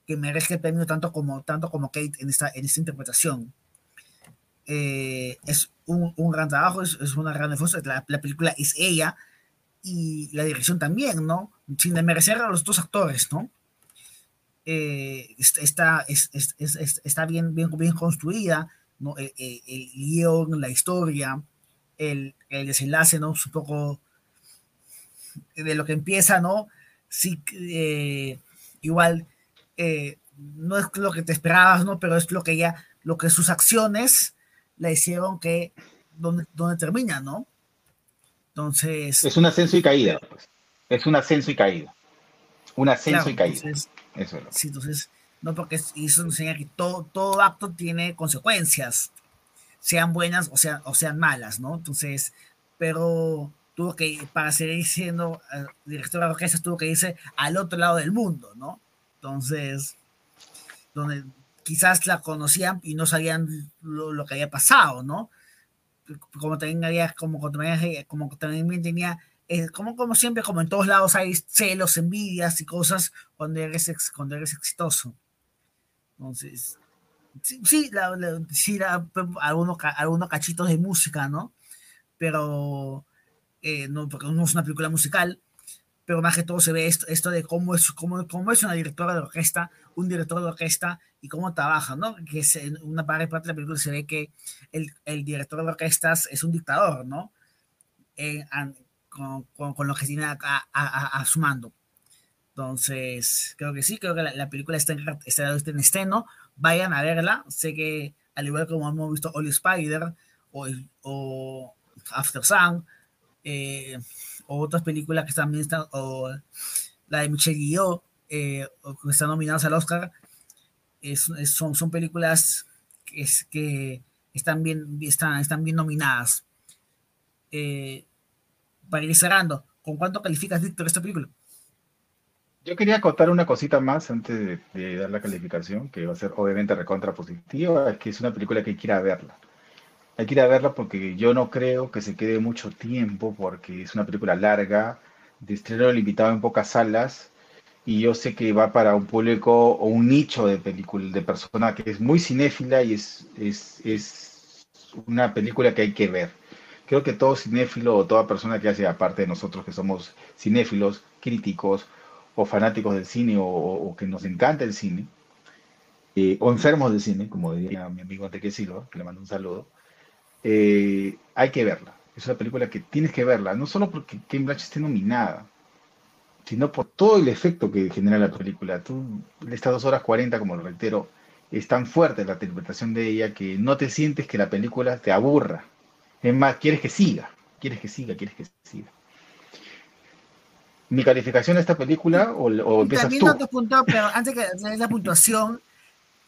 [SPEAKER 7] que merezca el premio tanto como, tanto como Kate en esta, en esta interpretación. Eh, es un, un, gran trabajo, es, es una gran esfuerzo. La, la, película es ella y la dirección también, ¿no? Sin desmerecer a los dos actores, ¿no? Eh, está, es, es, está bien, bien, bien construida, ¿no? El, el, el guion, la historia, el, el, desenlace, ¿no? Es un poco de lo que empieza, ¿no? Sí, eh, igual eh, no es lo que te esperabas, ¿no? Pero es lo que ella, lo que sus acciones le hicieron que donde, donde termina, ¿no? Entonces.
[SPEAKER 8] Es un ascenso y caída, pues. Es un ascenso y caída. Un ascenso claro, y caída.
[SPEAKER 7] Entonces,
[SPEAKER 8] Eso es lo.
[SPEAKER 7] Sí, entonces, no porque eso enseña que todo, todo acto tiene consecuencias, sean buenas o sean, o sean malas, ¿no? Entonces, pero tuvo que, para seguir siendo uh, directora de orquesta, tuvo que irse al otro lado del mundo, ¿no? Entonces, donde quizás la conocían y no sabían lo, lo que había pasado, ¿no? Como también había, como, como también, como también tenía, eh, como, como siempre, como en todos lados hay celos, envidias y cosas cuando eres, cuando eres exitoso. Entonces, sí, sí, la, la, algunos, algunos cachitos de música, ¿no? Pero, eh, no, porque no es una película musical, pero más que todo se ve esto, esto de cómo es, cómo, cómo es una directora de orquesta, un director de orquesta y cómo trabaja, ¿no? Que es, en una parte de la película se ve que el, el director de orquestas es un dictador, ¿no? Eh, con, con, con, lo que tiene a, a, a, a, su mando. Entonces, creo que sí, creo que la, la película está en, está estreno. Vayan a verla. Sé que, al igual como hemos visto All Spider o, o After Sun, eh, o otras películas que también están, o la de Michelle Guillot, eh, que están nominadas al Oscar, son, películas que, es, que están, bien, están bien nominadas. Eh, para ir cerrando, ¿con cuánto calificas, Víctor, esta película?
[SPEAKER 8] Yo quería acotar una cosita más antes de, de, dar la calificación, que va a ser obviamente recontra positiva, es que es una película que quiera verla. Hay que ir a verla porque yo no creo que se quede mucho tiempo, porque es una película larga, de estreno limitado en pocas salas, y yo sé que va para un público o un nicho de película, de persona que es muy cinéfila y es, es, es una película que hay que ver. Creo que todo cinéfilo o toda persona que hace, aparte de nosotros que somos cinéfilos, críticos o fanáticos del cine o, que nos encanta el cine, eh, o enfermos del cine, como diría mi amigo Enrique Silva, que le mando un saludo, eh, hay que verla. Es una película que tienes que verla, no solo porque Kate Blanchett esté nominada, sino por todo el efecto que genera la película. Tú, estas dos horas 40, como lo reitero, es tan fuerte la interpretación de ella que no te sientes que la película te aburra. Es más, quieres que siga, quieres que siga, quieres que siga. Mi calificación a esta película, o, o empiezas
[SPEAKER 7] También
[SPEAKER 8] tú.
[SPEAKER 7] otro punto, pero antes que de la puntuación,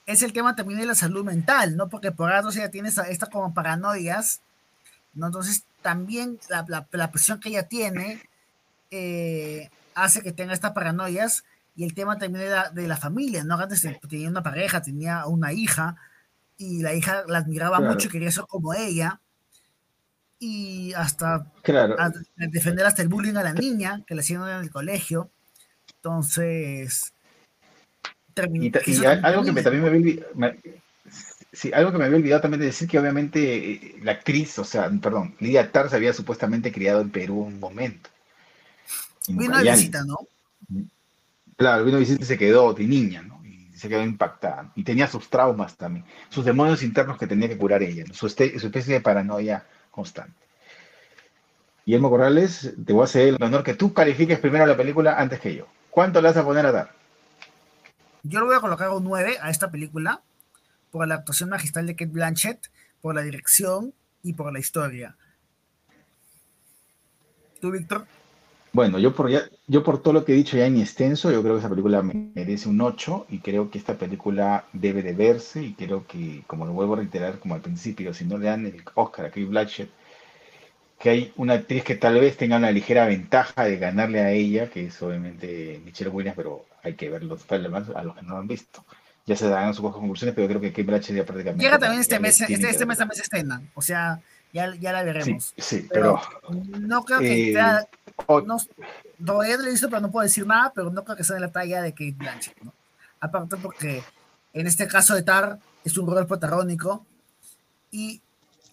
[SPEAKER 7] es el tema también de la salud mental, ¿no? Porque por algo ella tiene esta, esta como paranoias, ¿no? Entonces también la, la, la presión que ella tiene eh, hace que tenga estas paranoias y el tema también de la, de la familia, ¿no? Antes tenía una pareja, tenía una hija y la hija la admiraba claro. mucho, quería ser como ella y hasta
[SPEAKER 8] claro.
[SPEAKER 7] defender hasta el bullying a la niña que le hacían en el colegio. Entonces,
[SPEAKER 8] y, y algo que me, también me había, me, sí, algo que me había olvidado también de decir que obviamente eh, la actriz, o sea, perdón, Lidia Tar se había supuestamente criado en Perú un momento.
[SPEAKER 7] Vino a visita, ¿no?
[SPEAKER 8] Claro, vino a visita y se quedó de niña, ¿no? Y se quedó impactada. Y tenía sus traumas también, sus demonios internos que tenía que curar ella, ¿no? su, este, su especie de paranoia constante. Guillermo Corrales, te voy a hacer el honor que tú califiques primero la película antes que yo. ¿Cuánto le vas a poner a dar?
[SPEAKER 7] Yo le voy a colocar un 9 a esta película por la actuación magistral de Kate Blanchett, por la dirección y por la historia. ¿Tú, Víctor?
[SPEAKER 8] Bueno, yo por, ya, yo por todo lo que he dicho ya en extenso, yo creo que esa película merece un 8 y creo que esta película debe de verse y creo que, como lo vuelvo a reiterar como al principio, si no le dan el Oscar a Kate Blanchett, que hay una actriz que tal vez tenga una ligera ventaja de ganarle a ella, que es obviamente Michelle Williams, pero hay que ver los a los que no lo han visto. Ya se darán sus conclusiones, pero creo que Kate Blanchett ya prácticamente...
[SPEAKER 7] Llega también este mes, este, este mes también se estrena, o sea, ya, ya la veremos.
[SPEAKER 8] Sí, sí pero,
[SPEAKER 7] No creo que
[SPEAKER 8] eh,
[SPEAKER 7] sea... No, todavía lo visto, pero no puedo decir nada, pero no creo que sea de la talla de Kate Blanchett, ¿no? Aparte porque en este caso de Tar es un rol protagónico y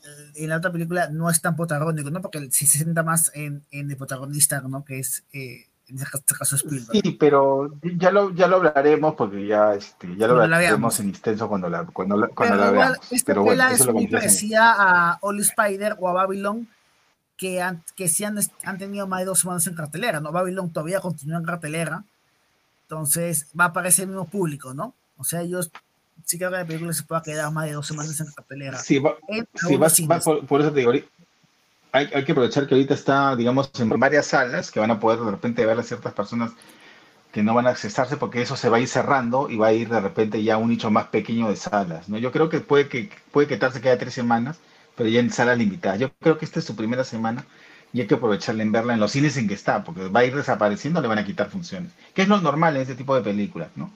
[SPEAKER 7] eh, en la otra película no es tan protagónico, ¿no? Porque si se centra más en, en el protagonista, ¿no? Que es, eh, en este caso, Spielberg.
[SPEAKER 8] Sí, pero ya lo, ya lo hablaremos porque ya, este, ya lo
[SPEAKER 7] Cuando
[SPEAKER 8] hablaremos en extenso cuando la, cuando la, cuando
[SPEAKER 7] Pero
[SPEAKER 8] la
[SPEAKER 7] igual,
[SPEAKER 8] veamos.
[SPEAKER 7] esta
[SPEAKER 8] Pero bueno,
[SPEAKER 7] es muy parecida a All Spider o a Babylon, que, han, que sí han, han tenido más de dos semanas en cartelera, ¿no? Babylon todavía continúa en cartelera, entonces va a aparecer el mismo público, ¿no? O sea, ellos sí creo que la película se pueda quedar más de dos semanas en cartelera.
[SPEAKER 8] Sí, va,
[SPEAKER 7] En
[SPEAKER 8] sí, va- va por, por eso te digo, hay, hay que aprovechar que ahorita está, digamos, en varias salas que van a poder de repente ver a ciertas personas que no van a accesarse porque eso se va a ir cerrando y va a ir de repente ya un nicho más pequeño de salas, ¿no? Yo creo que puede que puede que tal se quede tres semanas, pero ya en salas limitadas. Yo creo que esta es su primera semana y hay que aprovecharla en verla en los cines en que está, porque va a ir desapareciendo, le van a quitar funciones, que es lo normal en este tipo de películas, ¿no?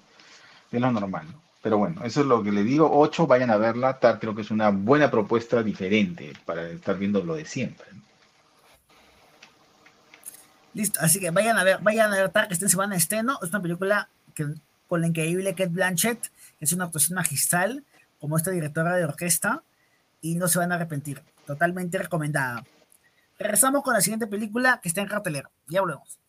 [SPEAKER 8] Es lo normal, ¿no? Pero bueno, eso es lo que le digo. Ocho, vayan a verla. Tar creo que es una buena propuesta diferente para estar viendo lo de siempre. ¿no?
[SPEAKER 7] Listo, así que vayan a ver, vayan a ver Tar, que esta semana estreno. Es una película que, con la increíble Kate Blanchett, que es una actuación magistral, como esta directora de orquesta, y no se van a arrepentir. Totalmente recomendada. Regresamos con la siguiente película que está en cartelera. Ya volvemos.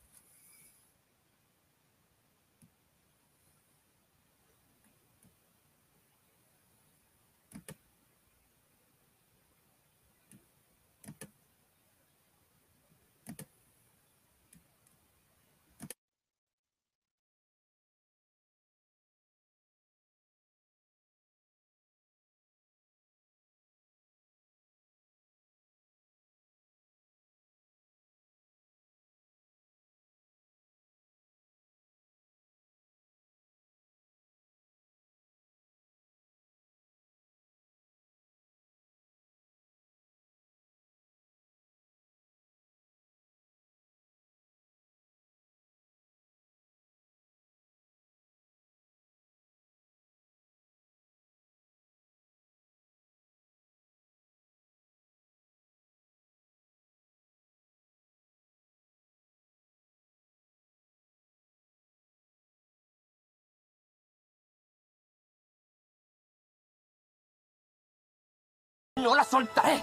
[SPEAKER 3] La soltaré!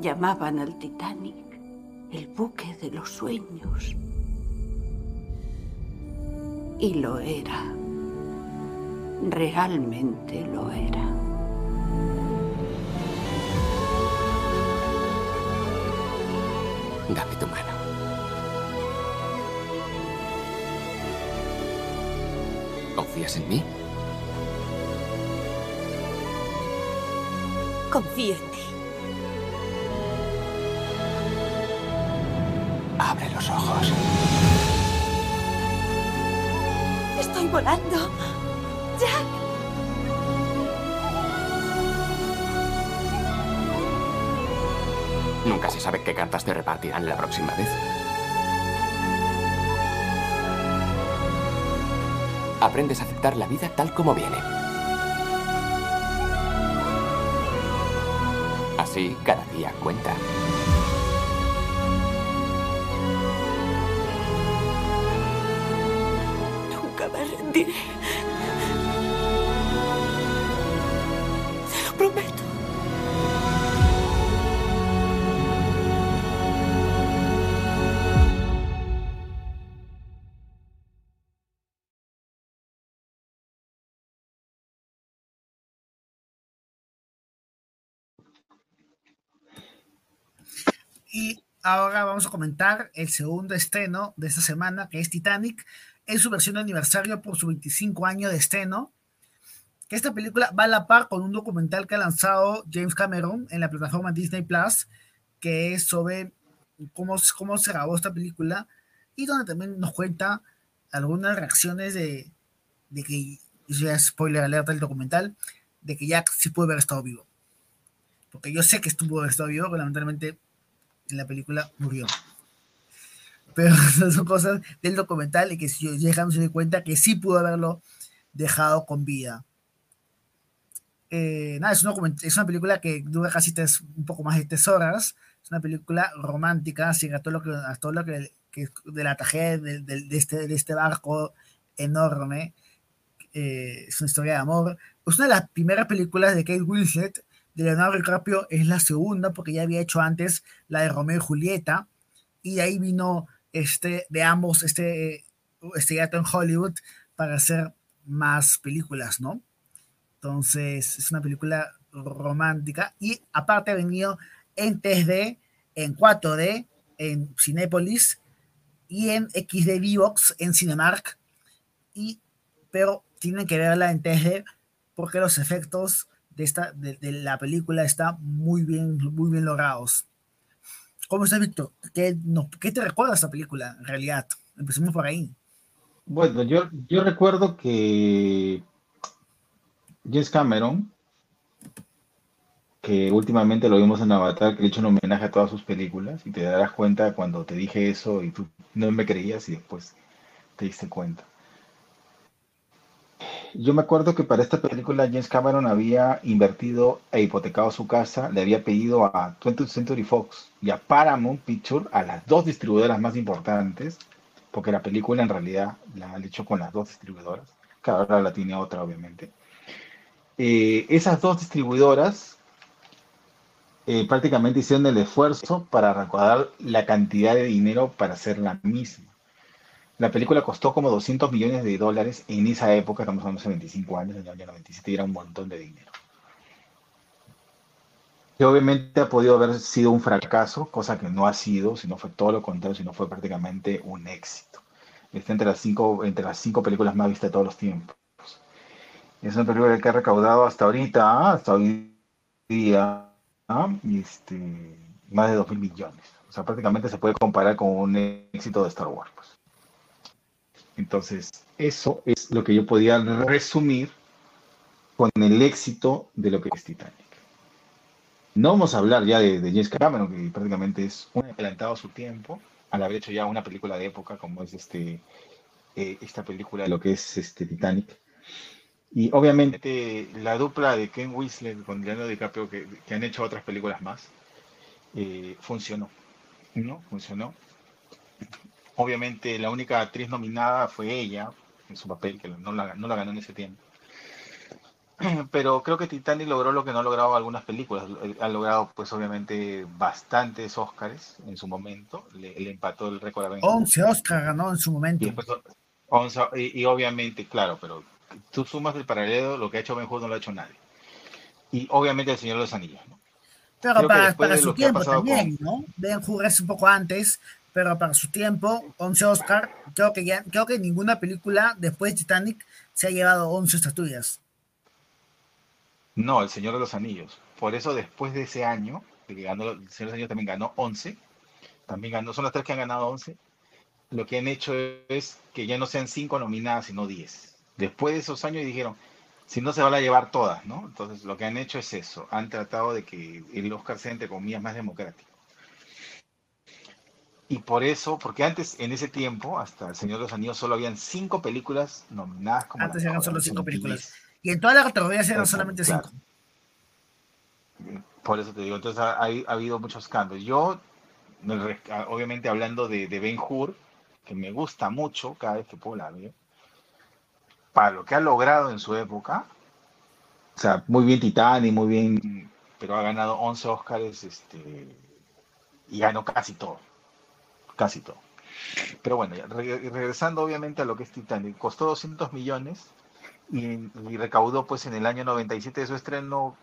[SPEAKER 10] Llamaban al Titanic el buque de los sueños. Y lo era. Realmente lo era.
[SPEAKER 3] Dame tu mano. ¿Confías en mí?
[SPEAKER 16] Confío en ti.
[SPEAKER 3] Abre los ojos.
[SPEAKER 16] Estoy volando. Jack.
[SPEAKER 3] Nunca se sabe qué cartas te repartirán la próxima vez. Aprendes a aceptar la vida tal como viene. Así, cada día cuenta.
[SPEAKER 7] Ahora vamos a comentar el segundo estreno de esta semana, que es Titanic. en su versión de aniversario por su 25 año de estreno. Que esta película va a la par con un documental que ha lanzado James Cameron en la plataforma Disney Plus, que es sobre cómo, cómo se grabó esta película y donde también nos cuenta algunas reacciones de, de que, ya spoiler alerta el documental, de que Jack sí puede haber estado vivo. Porque yo sé que estuvo haber estado vivo, pero lamentablemente en la película murió. Pero son cosas del documental y que si llegando se dio cuenta que sí pudo haberlo dejado con vida. Eh, nada, es una, es una película que dura casi tres, un poco más de tres horas. Es una película romántica, así a todo lo que, a todo lo que, que de la tragedia de, de, de, este, de este barco enorme. Eh, es una historia de amor. Es una de las primeras películas de Kate Winslet. De Leonardo DiCaprio es la segunda, porque ya había hecho antes la de Romeo y Julieta. Y ahí vino este, de ambos, este, este gato en Hollywood para hacer más películas, ¿no? Entonces, es una película romántica. Y aparte ha venido en 3D, en 4D, en Cinépolis y en XD Vivox, en Cinemark. Y, pero tienen que verla en 3D porque los efectos de, esta, de, de la película están muy bien, muy bien logrados. ¿Cómo estás, Víctor? ¿Qué, no, ¿Qué, te recuerda esta película, en realidad? Empecemos por ahí.
[SPEAKER 8] Bueno, yo, yo recuerdo que James Cameron, que últimamente lo vimos en Avatar, que le hecho un homenaje a todas sus películas, y te darás cuenta cuando te dije eso y tú no me creías y después te diste cuenta. Yo me acuerdo que para esta película James Cameron había invertido e hipotecado su casa, le había pedido a 20th Century Fox y a Paramount Picture, a las dos distribuidoras más importantes, porque la película en realidad la han hecho con las dos distribuidoras, que ahora la tiene otra obviamente. Eh, esas dos distribuidoras eh, prácticamente hicieron el esfuerzo para recaudar la cantidad de dinero para hacer la misma. La película costó como 200 millones de dólares en esa época, estamos hablando hace 25 años, en el año 97, y era un montón de dinero. Que obviamente ha podido haber sido un fracaso, cosa que no ha sido, sino fue todo lo contrario, sino fue prácticamente un éxito. Está entre las cinco, entre las cinco películas más vistas de todos los tiempos. Es una película que ha recaudado hasta ahorita, hasta hoy día, este, más de 2 mil millones. O sea, prácticamente se puede comparar con un éxito de Star Wars. Pues. Entonces, eso es lo que yo podía resumir con el éxito de lo que es Titanic. No vamos a hablar ya de, James Cameron, que prácticamente es un adelantado a su tiempo, al haber hecho ya una película de época como es este, eh, esta película de lo que es este Titanic. Y obviamente la dupla de Ken Winslet con Leonardo DiCaprio, que, que han hecho otras películas más, eh, funcionó. ¿No? Funcionó. Obviamente la única actriz nominada fue ella, en su papel, que no la, no la ganó en ese tiempo. Pero creo que Titanic logró lo que no ha logrado algunas películas. Ha logrado, pues, obviamente, bastantes Oscars en su momento. Le, le empató el récord a Ben
[SPEAKER 7] 11 Oscars ganó en su momento.
[SPEAKER 8] Y, después, 11, y, y, obviamente, claro, pero tú sumas el paralelo, lo que ha hecho Ben Hur no lo ha hecho nadie. Y obviamente el Señor de los Anillos, ¿no?
[SPEAKER 7] Pero Creo para, para su tiempo también, con... ¿no? Ben Hur es un poco antes, pero para su tiempo, 11 Oscar, creo que ya, creo que ninguna película después de Titanic se ha llevado 11 estatuillas.
[SPEAKER 8] No, El Señor de los Anillos. Por eso después de ese año, que ganó, El Señor de los Anillos también ganó 11, también ganó, son las tres que han ganado 11, lo que han hecho es que ya no sean 5 nominadas, sino 10. Después de esos años dijeron, si no se van a llevar todas, ¿no? Entonces lo que han hecho es eso, han tratado de que el Oscar sea entre comillas más democrático. Y por eso, porque antes, en ese tiempo, hasta El Señor de los Anillos, solo habían cinco películas nominadas como.
[SPEAKER 7] Antes eran solo cinco películas. Y en todas las categorías eran solamente cinco.
[SPEAKER 8] Por eso te digo, entonces ha, ha, ha habido muchos cambios. Yo, obviamente hablando de, de Ben Hur, que me gusta mucho cada vez que puedo la ver, para lo que ha logrado en su época, o sea, muy bien Titanic, muy bien, pero ha ganado 11 Oscars este, y ganó casi todo casi todo. Pero bueno, regresando obviamente a lo que es Titanic, costó 200 millones y, recaudó pues en el año 97 de su estreno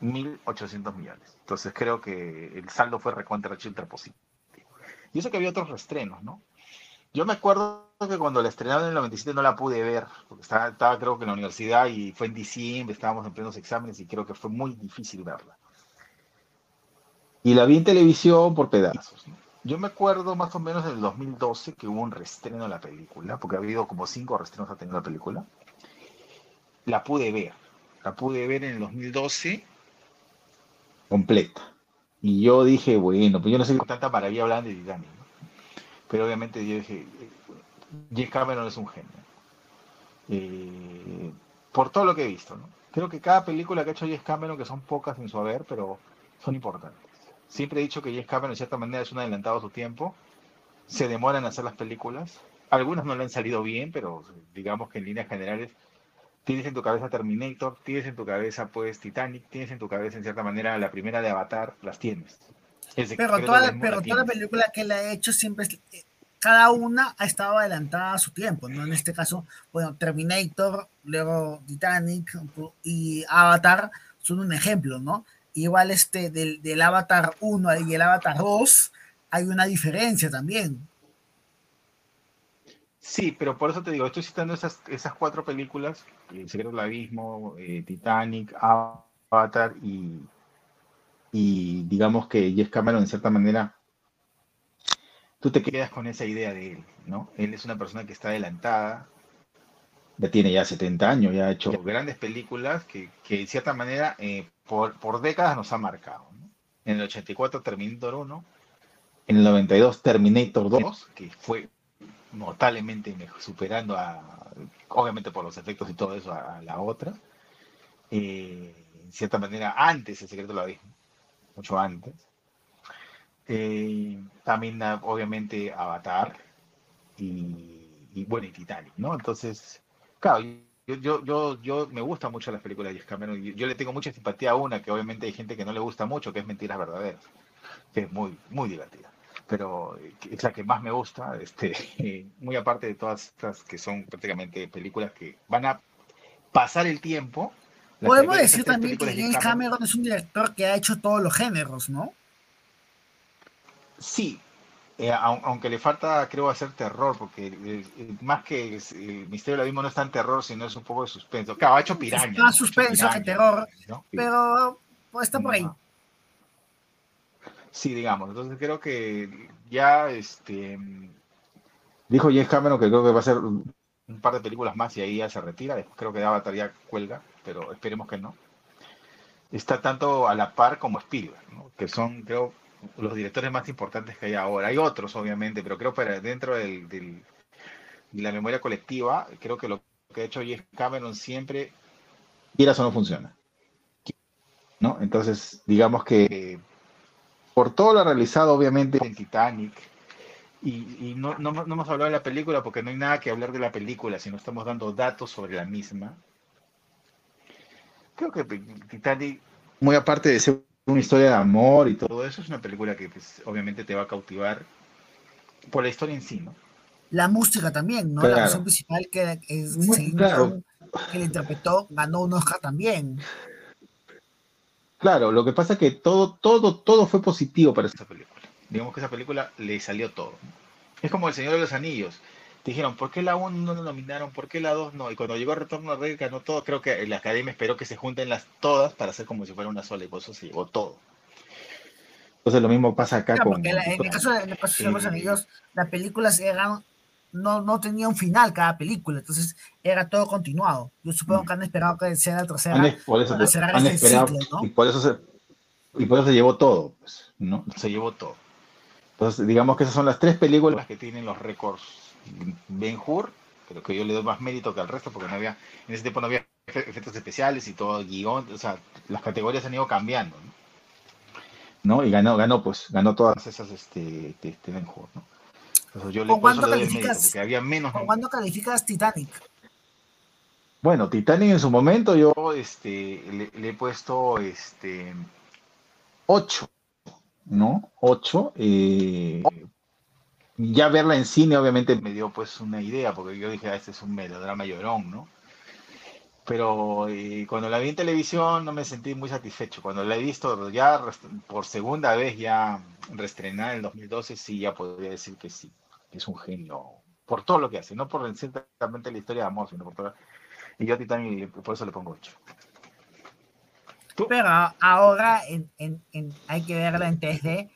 [SPEAKER 8] 1.800 millones. Entonces creo que el saldo fue recontra chiltra positivo. Y eso que había otros restrenos, ¿no? Yo me acuerdo que cuando la estrenaron en el 97 no la pude ver, porque estaba, estaba creo que en la universidad y fue en diciembre, estábamos en plenos exámenes y creo que fue muy difícil verla. Y la vi en televisión por pedazos. ¿no? Yo me acuerdo más o menos en el 2012 que hubo un reestreno de la película, porque ha habido como cinco reestrenos ha tenido la película. La pude ver, la pude ver en el 2012 completa. Y yo dije, bueno, pues yo no sé con tanta maravilla hablan de Titanic, ¿no? pero obviamente yo dije, James Cameron es un genio. Eh, por todo lo que he visto, ¿no? Creo que cada película que ha hecho James Cameron, que son pocas en su haber, pero son importantes. Siempre he dicho que James Cameron, en cierta manera, es un adelantado a su tiempo. Se demoran en hacer las películas. Algunas no le han salido bien, pero digamos que en líneas generales tienes en tu cabeza Terminator, tienes en tu cabeza pues Titanic, tienes en tu cabeza en cierta manera la primera de Avatar, las tienes.
[SPEAKER 7] Pero toda, la, pero toda la película que él ha hecho siempre es- eh, cada una ha estado adelantada a su tiempo, ¿no? En este caso, bueno, Terminator, luego Titanic y Avatar son un ejemplo, ¿no? Igual este del, del Avatar 1 y el Avatar 2 hay una diferencia también.
[SPEAKER 8] Sí, pero por eso te digo, estoy citando esas, esas cuatro películas, El secreto del abismo, eh, Titanic, Avatar y, y digamos que James Cameron en cierta manera, tú te quedas con esa idea de él, ¿no? Él es una persona que está adelantada, ya tiene ya 70 años, ya ha hecho grandes películas que, que en cierta manera eh, por, por décadas nos ha marcado, ¿no? En el 84 Terminator 1, en el 92 Terminator 2, que fue notablemente superando a, obviamente por los efectos y todo eso, a, a la otra. Eh, en cierta manera, antes el secreto del abismo, mucho antes. Eh, también, ah, obviamente, Avatar y, y, bueno, y Titanic, ¿no? Entonces, claro, yo, yo, yo, yo me gusta mucho las películas de James Cameron. y Yo le tengo mucha simpatía a una que obviamente hay gente que no le gusta mucho, que es Mentiras Verdaderas, que es muy, muy divertida pero eh, es la que más me gusta, este, muy aparte de todas estas que son prácticamente películas que van a pasar el tiempo.
[SPEAKER 7] Podemos decir también que James Cameron es un director que ha hecho todos los géneros, ¿no?
[SPEAKER 8] Sí, eh, au- aunque le falta, creo, hacer terror, porque eh, eh, más que es- el misterio del abismo no está en terror, sino es un poco de suspenso. Claro, ha hecho piraña.
[SPEAKER 7] Más.
[SPEAKER 8] Ha hecho
[SPEAKER 7] suspenso que
[SPEAKER 8] Piraña,
[SPEAKER 7] terror,
[SPEAKER 8] ¿no?
[SPEAKER 7] pero está por ahí.
[SPEAKER 8] Sí, digamos. Entonces creo que ya este dijo James Cameron que creo que va a ser un un par de películas más y ahí ya se retira. Después creo que Avatar ya cuelga, pero esperemos que no. Está tanto a la par como Spielberg, ¿no? que son, creo, los directores más importantes que hay ahora. Hay otros, obviamente, pero creo que dentro de la memoria colectiva, creo que lo que ha hecho James Cameron siempre, quieras o no funciona. ¿no? Entonces, digamos que por todo lo realizado, obviamente, en Titanic, y, y no, no, no hemos hablado de la película porque no hay nada que hablar de la película, sino estamos dando datos sobre la misma. Creo que Titanic, muy aparte de ser una historia de amor y todo eso, es una película que pues, obviamente te va a cautivar por la historia en sí, ¿no?
[SPEAKER 7] La música también, ¿no?
[SPEAKER 8] Claro.
[SPEAKER 7] La canción principal que es
[SPEAKER 8] Muy
[SPEAKER 7] Celine
[SPEAKER 8] claro.
[SPEAKER 7] Dion, que le interpretó, ganó un Oscar también.
[SPEAKER 8] Claro, lo que pasa es que todo, todo, todo fue positivo para esa película. Digamos que esa película le salió todo. Es como El Señor de los Anillos. Dijeron, ¿por qué la 1 no la nominaron? ¿Por qué la 2 no? Y cuando llegó Retorno al Rey ganó todo. Creo que la Academia esperó que se junten las todas para hacer como si fuera una sola y por eso se llevó todo. Entonces lo mismo pasa acá
[SPEAKER 7] Claro,
[SPEAKER 8] con...
[SPEAKER 7] la- en el caso de, en el caso de los
[SPEAKER 8] eh,
[SPEAKER 7] anillos, las películas eran, no, no tenía un final cada película, entonces era todo continuado. Yo supongo que han esperado que sea la tercera
[SPEAKER 8] han- por eso,
[SPEAKER 7] cerrar
[SPEAKER 8] han esperado
[SPEAKER 7] ciclo, ¿no?
[SPEAKER 8] y por eso se, y por eso se llevó todo, pues, ¿no? Se llevó todo. Entonces, digamos que esas son las tres películas que tienen los récords Ben Hur, pero que yo le doy más mérito que al resto porque no había, en ese tiempo no había efe- efectos especiales y todo guion, o sea, las categorías han ido cambiando, ¿no? ¿No? Y ganó, ganó, pues, ganó todas esas, este, de Ben Hur, ¿no? Entonces yo le,
[SPEAKER 7] ¿Con
[SPEAKER 8] por eso
[SPEAKER 7] cuánto
[SPEAKER 8] le doy el mérito,
[SPEAKER 7] calificas?
[SPEAKER 8] porque había menos
[SPEAKER 7] ¿Con cuándo calificas Titanic?
[SPEAKER 8] bueno, Titanic en su momento yo este, le, le he puesto este, 8, ¿no? 8. eh, ya verla en cine obviamente me dio pues una idea, porque yo dije, ah, este es un melodrama llorón, ¿no? Pero eh, cuando la vi en televisión no me sentí muy satisfecho. Cuando la he visto ya por segunda vez ya reestrenada en el 2012, sí, ya podría decir que sí. es un genio por todo lo que hace, no por simplemente la historia de amor, sino por todo. Y yo a Titanic por eso le pongo 8.
[SPEAKER 7] Pero ahora en, en, en, hay que verla en 3D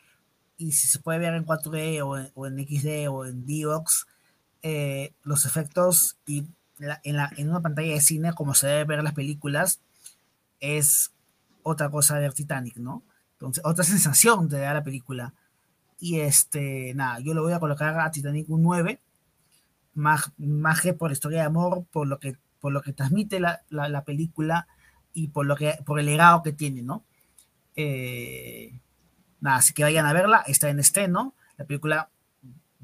[SPEAKER 7] y si se puede ver en 4D o en, o en XD o en DOX, eh, los efectos y la, en, la, en una pantalla de cine, como se debe ver las películas, es otra cosa de Titanic, ¿no? Entonces, otra sensación te da la película. Y este, nada, yo le voy a colocar a Titanic un 9, más, más que por historia de amor, por lo que, por lo que transmite la, la película y por, lo que, por el legado que tiene, ¿no? Eh, nada, así que vayan a verla, está en estreno, la película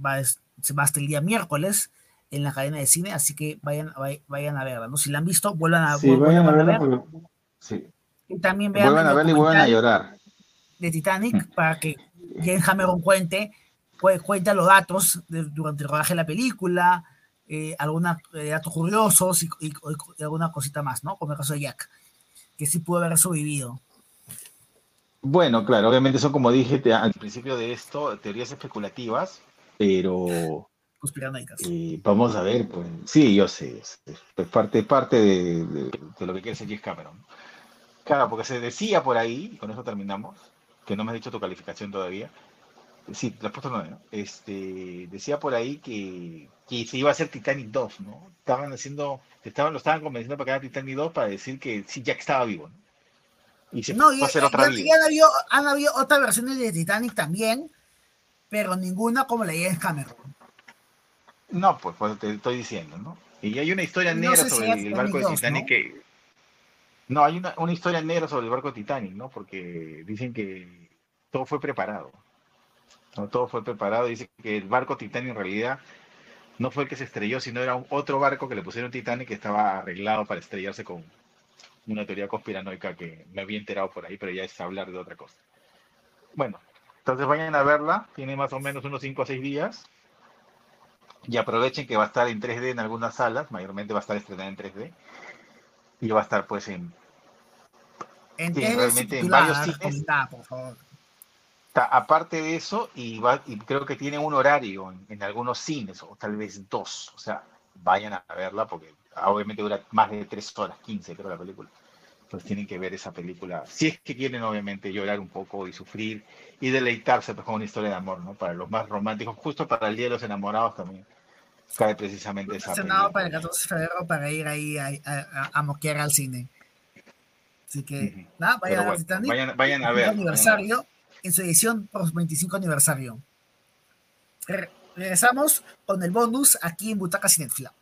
[SPEAKER 7] va, se va hasta el día miércoles en la cadena de cine, así que vayan, vayan a verla, ¿no? Si la han visto, vuelvan a,
[SPEAKER 8] sí,
[SPEAKER 7] vuelvan
[SPEAKER 8] vayan a,
[SPEAKER 7] a
[SPEAKER 8] verla.
[SPEAKER 7] ver.
[SPEAKER 8] Porque... Sí.
[SPEAKER 7] Y también vean
[SPEAKER 8] vuelvan a verla y vuelvan a llorar.
[SPEAKER 7] De Titanic, para que James Cameron cuente, cuente los datos de, durante el rodaje de la película, eh, algunos eh, datos curiosos y, y, y, alguna cosita más, ¿no? Como el caso de Jack, que sí pudo haber sobrevivido.
[SPEAKER 8] Bueno, claro, obviamente son como dije te, al principio de esto, teorías especulativas, pero eh, vamos a ver, pues sí, yo sé, es, es parte, parte de, de, de, lo que quiere James Cameron. Claro, porque se decía por ahí, y con eso terminamos, que no me has dicho tu calificación todavía. Sí, la has puesto 9, ¿no? Este, decía por ahí que, que se iba a hacer Titanic 2, ¿no? Estaban haciendo, estaban, lo estaban convenciendo para que haga Titanic 2 para decir que sí, Jack estaba vivo, ¿no? Y se
[SPEAKER 7] no, y,
[SPEAKER 8] va a hacer otra
[SPEAKER 7] y, y han, habido, han habido otras versiones de Titanic también, pero ninguna como la de James Cameron.
[SPEAKER 8] No, pues, pues te estoy diciendo, ¿no? Y hay una historia
[SPEAKER 7] No
[SPEAKER 8] negra
[SPEAKER 7] si
[SPEAKER 8] sobre el barco de
[SPEAKER 7] 2002,
[SPEAKER 8] Titanic
[SPEAKER 7] ¿no?
[SPEAKER 8] que... No, hay una, una historia negra sobre el barco de Titanic, ¿no? Porque dicen que todo fue preparado. ¿no? Todo fue preparado. Dice que el barco Titanic en realidad no fue el que se estrelló, sino era un, otro barco que le pusieron Titanic que estaba arreglado para estrellarse con una teoría conspiranoica que me había enterado por ahí, pero ya es hablar de otra cosa. Bueno, entonces vayan a verla, tiene más o menos unos 5 o 6 días. Y aprovechen que va a estar en 3D en algunas salas, mayormente va a estar estrenada en 3D. Y va a estar pues en,
[SPEAKER 7] En
[SPEAKER 8] sí, realmente en varios cines.
[SPEAKER 7] recomendada, por favor.
[SPEAKER 8] Ta- Aparte de eso, y, va, y creo que tiene un horario en, en algunos cines, o tal vez dos. O sea, vayan a verla porque obviamente dura más de 3 horas, 15 creo la película. Entonces tienen que ver esa película. Si es que quieren obviamente llorar un poco y sufrir y deleitarse pues, con una historia de amor, ¿no? Para los más románticos, justo para el Día de los Enamorados también cae precisamente esa película.
[SPEAKER 7] para el 14 de febrero para ir ahí a, a, a- moquear al cine. Así que, nada, vayan
[SPEAKER 8] Pero
[SPEAKER 7] a ver
[SPEAKER 8] bueno,
[SPEAKER 7] Titanic.
[SPEAKER 8] vayan- vayan a
[SPEAKER 7] 25
[SPEAKER 8] ver, vayan a ver.
[SPEAKER 7] aniversario, en su edición por 25 aniversario. Re- regresamos con el bonus aquí en Butaca Cinefila.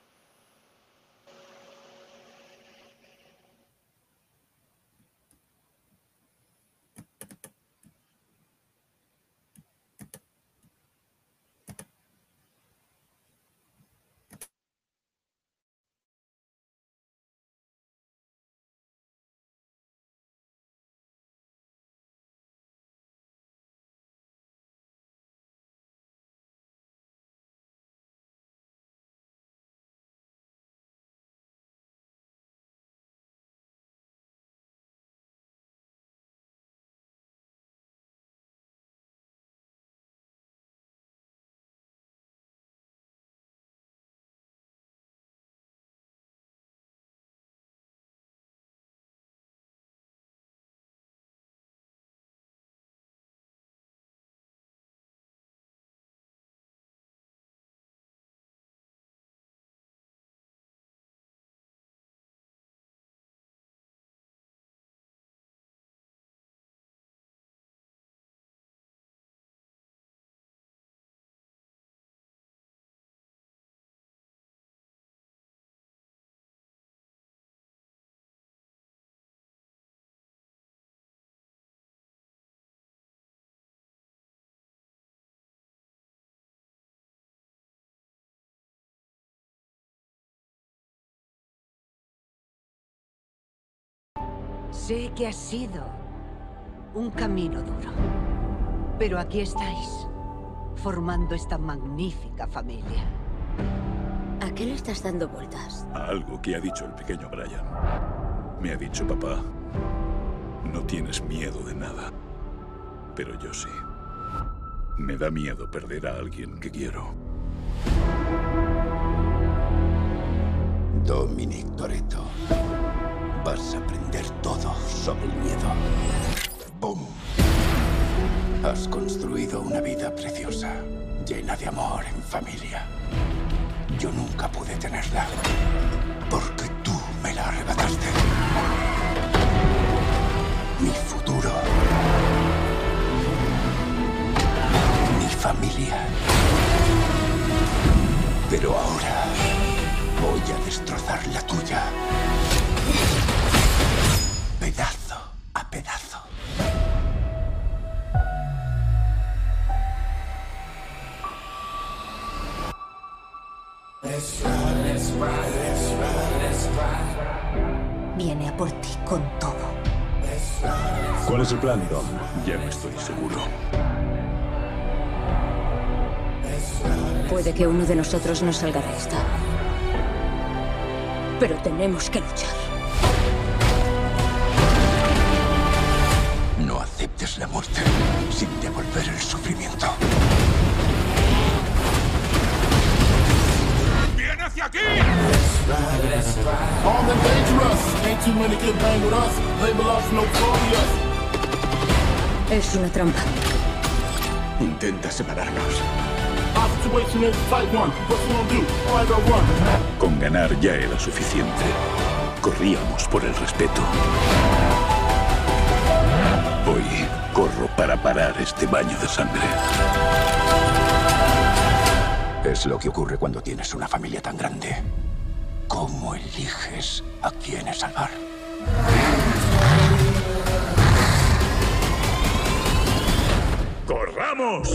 [SPEAKER 10] Sé que ha sido un camino duro. Pero aquí estáis, formando esta magnífica familia.
[SPEAKER 16] ¿A qué le estás dando vueltas?
[SPEAKER 4] A algo que ha dicho el pequeño Brian. Me ha dicho, papá, no tienes miedo de nada. Pero yo sí. Me da miedo perder a alguien que quiero.
[SPEAKER 17] Dominic Toretto. Vas a aprender todo sobre el miedo. ¡Boom! Has construido una vida preciosa, llena de amor en familia. Yo nunca pude tenerla, porque tú me la arrebataste. Mi futuro. Mi familia. Pero ahora voy a destrozar la tuya. Pedazo a pedazo.
[SPEAKER 16] Viene a por ti con todo.
[SPEAKER 4] ¿Cuál es el plan, Dom? Ya no estoy seguro.
[SPEAKER 16] Puede que uno de nosotros no salga de esta. Pero tenemos que luchar.
[SPEAKER 17] La muerte sin devolver el sufrimiento.
[SPEAKER 3] ¡Viene hacia aquí!
[SPEAKER 18] Armed and dangerous. Ain't too many can bang with us. Label us notorious.
[SPEAKER 16] Es una trampa.
[SPEAKER 17] Intenta separarnos.
[SPEAKER 18] Our situation is fight one. What you gonna do? Fight or run?
[SPEAKER 4] Con ganar ya era suficiente. Corríamos por el respeto. Este baño de sangre.
[SPEAKER 17] Es lo que ocurre cuando tienes una familia tan grande. ¿Cómo eliges a quiénes salvar?
[SPEAKER 4] ¡Corramos!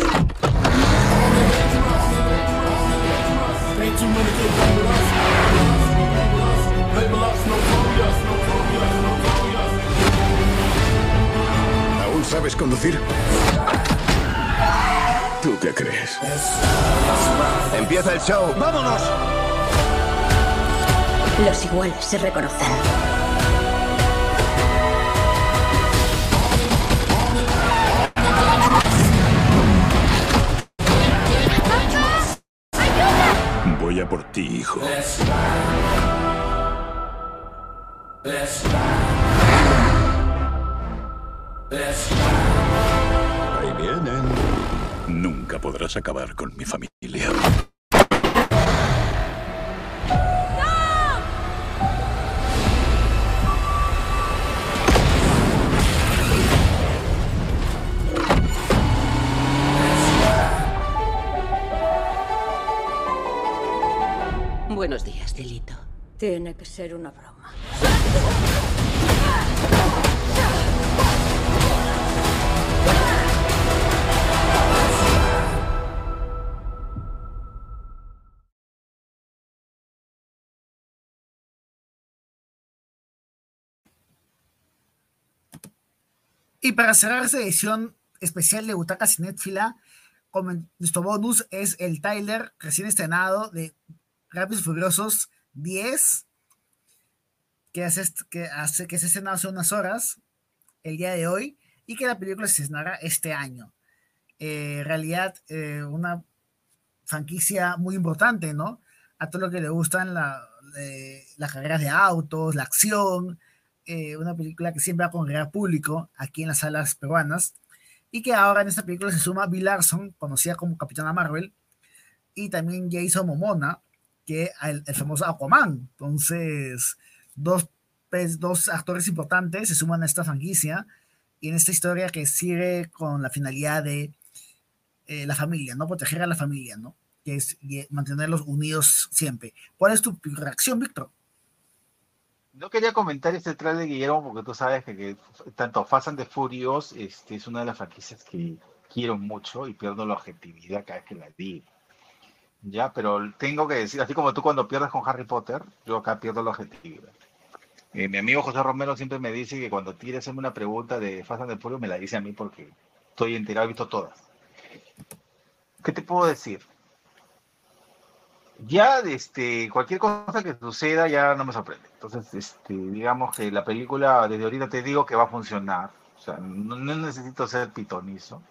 [SPEAKER 4] Sabes conducir? ¿Tú qué crees?
[SPEAKER 17] Empieza el show. ¡Vámonos!
[SPEAKER 16] Los iguales se reconocen.
[SPEAKER 4] Voy a por ti, hijo. Ahí vienen. Nunca podrás acabar con mi familia.
[SPEAKER 13] Buenos días, Delito.
[SPEAKER 16] Tiene que ser una broma.
[SPEAKER 7] Y para cerrar esta edición especial de Butaca Cinéfila, nuestro bonus es el Tyler recién estrenado de Rápidos y Furiosos 10, que, hace, que, hace, que se estrenó hace unas horas, el día de hoy, y que la película se estrenará este año. Eh, en realidad, eh, una franquicia muy importante, ¿no? A todo lo que le gustan la, eh, las carreras de autos, la acción, eh, una película que siempre va a congregar público aquí en las salas peruanas, y que ahora en esta película se suma Bill Larson, conocida como Capitana Marvel, y también Jason Momona, que el, el famoso Aquaman. Entonces, dos, pues, dos actores importantes se suman a esta franquicia y en esta historia que sigue con la finalidad de eh, la familia, ¿no? Proteger a la familia, ¿no? Que es mantenerlos unidos siempre. ¿Cuál es tu reacción, Víctor?
[SPEAKER 8] No quería comentar este trailer, Guillermo, porque tú sabes que, tanto Fast and the Furious este, es una de las franquicias que quiero mucho y pierdo la objetividad cada vez que la digo. Ya, pero tengo que decir, así como tú cuando pierdes con Harry Potter, yo acá pierdo la objetividad. Eh, mi amigo José Romero siempre me dice que cuando quiere hacerme una pregunta de Fast and the Furious me la dice a mí porque estoy enterado, he visto todas. ¿Qué te puedo decir? Ya este, cualquier cosa que suceda ya no me sorprende. Entonces, este, digamos que la película desde ahorita te digo que va a funcionar. O sea, no, no necesito ser pitonizo.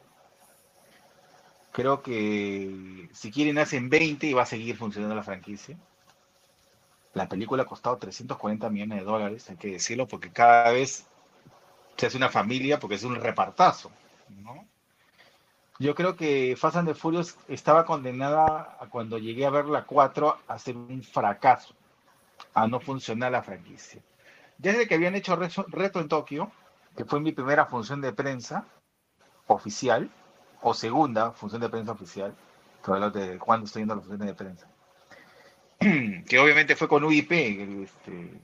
[SPEAKER 8] Creo que si quieren hacen 20 y va a seguir funcionando la franquicia. La película ha costado 340 millones de dólares, hay que decirlo, porque cada vez se hace una familia, porque es un repartazo, ¿no? Yo creo que Fast and the Furious estaba condenada a cuando llegué a ver la 4 a ser un fracaso, a no funcionar la franquicia. Desde que habían hecho Reto en Tokio, que fue mi primera función de prensa oficial, o segunda función de prensa oficial, de cuando estoy yendo a las funciones de prensa, que obviamente fue con UIP, este,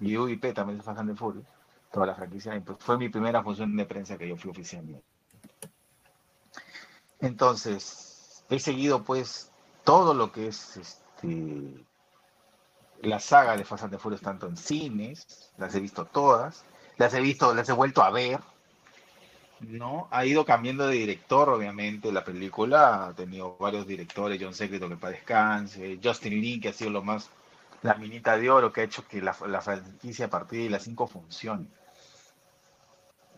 [SPEAKER 8] y UIP también es Fast and the Furious, toda la franquicia, pues fue mi primera función de prensa que yo fui oficialmente. Entonces, he seguido pues todo lo que es este, la saga de Fast and the Furious, tanto en cines, las he visto todas, las he visto, las he vuelto a ver, ¿no? Ha ido cambiando de director, obviamente, la película, ha tenido varios directores, John Secreto que para descanse, Justin Lin, que ha sido lo más, la minita de oro que ha hecho que la, franquicia a partir de las 5 funcione.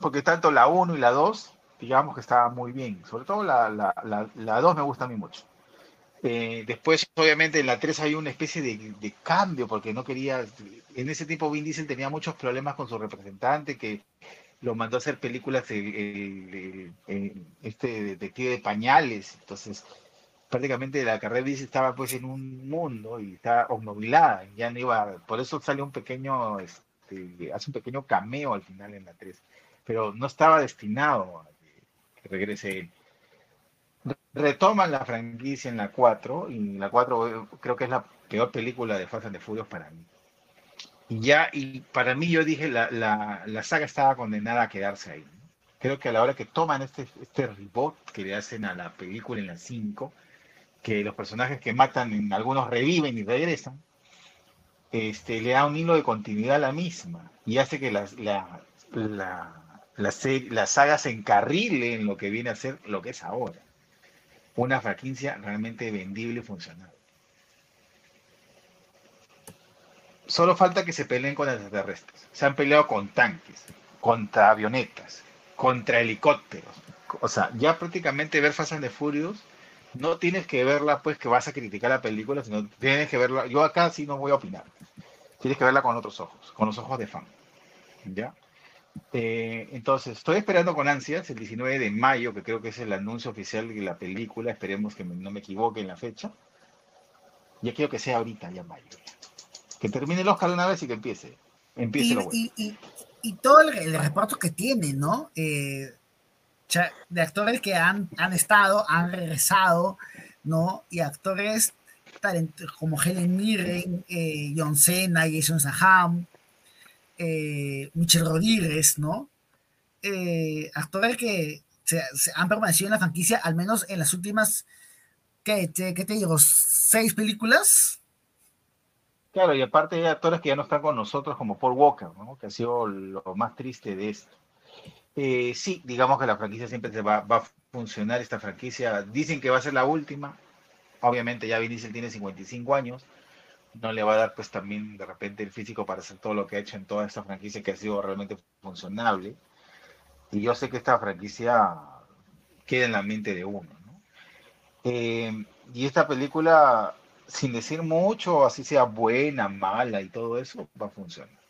[SPEAKER 8] Porque tanto la 1 y la 2 digamos que estaba muy bien. Sobre todo la, la, la, 2 me gusta a mí mucho. Eh, después, obviamente, en la 3 hay una especie de, cambio, porque no quería. En ese tiempo, Vin Diesel tenía muchos problemas con su representante, que lo mandó a hacer películas, el, este detective de pañales. Entonces, prácticamente la carrera de Diesel estaba pues en un mundo y estaba obnubilada. Ya no iba. Por eso sale un pequeño. Este, hace un pequeño cameo al final en la 3. Pero no estaba destinado regrese él. Retoman la franquicia en la 4 y la 4 eh, creo que es la peor película de Fast and the Furious para mí. Y ya, y para mí yo dije, la, la, la saga estaba condenada a quedarse ahí. Creo que a la hora que toman este, este reboot que le hacen a la película en la 5, que los personajes que matan, en algunos reviven y regresan, este, le da un hilo de continuidad a la misma y hace que la, la la, la saga se encarrile en lo que viene a ser lo que es ahora. Una franquicia realmente vendible y funcional. Solo falta que se peleen con extraterrestres. Se han peleado con tanques, contra avionetas, contra helicópteros. O sea, ya prácticamente ver Fast and the Furious no tienes que verla pues que vas a criticar la película, sino tienes que verla. Yo acá sí no voy a opinar. Tienes que verla con otros ojos, con los ojos de fan. ¿Ya? Eh, entonces, estoy esperando con ansias el 19 de mayo, que creo que es el anuncio oficial de la película. Esperemos que no me equivoque en la fecha. Ya quiero que sea ahorita, ya mayo. Que termine el Oscar una vez y que empiece. Empiece
[SPEAKER 7] y,
[SPEAKER 8] lo bueno.
[SPEAKER 7] y, todo el, reparto que tiene, ¿no? Eh, de actores que han, han estado, han regresado, ¿no? Y actores como Helen Mirren, eh, John Cena, Jason Saham, eh, Michelle Rodríguez, ¿no? Eh, actores que se, han permanecido en la franquicia, al menos en las últimas, ¿qué te, te digo? ¿Seis películas?
[SPEAKER 8] Claro, y aparte hay actores que ya no están con nosotros, como Paul Walker, ¿no? Que ha sido lo más triste de esto. Eh, sí, digamos que la franquicia siempre se va, va, a funcionar, esta franquicia. Dicen que va a ser la última. Obviamente ya Vin Diesel tiene 55 años no le va a dar pues también de repente el físico para hacer todo lo que ha hecho en toda esta franquicia que ha sido realmente funcionable. Y yo sé que esta franquicia queda en la mente de uno. Eh, y esta película, sin decir mucho, así sea buena, mala y todo eso, va a funcionar.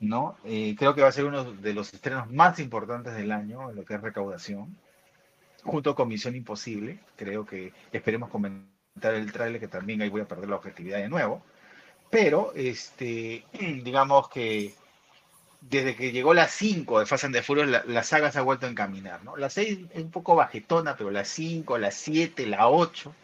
[SPEAKER 8] ¿no? Eh, creo que va a ser uno de los estrenos más importantes del año en lo que es recaudación, junto con Misión Imposible. Creo que esperemos comentar el tráiler, que también ahí voy a perder la objetividad de nuevo. Pero, este, digamos que desde que llegó la 5 de Fast and the Furious, la, saga se ha vuelto a encaminar, ¿no? La 6 es un poco bajetona, pero la 5, la 7, la 8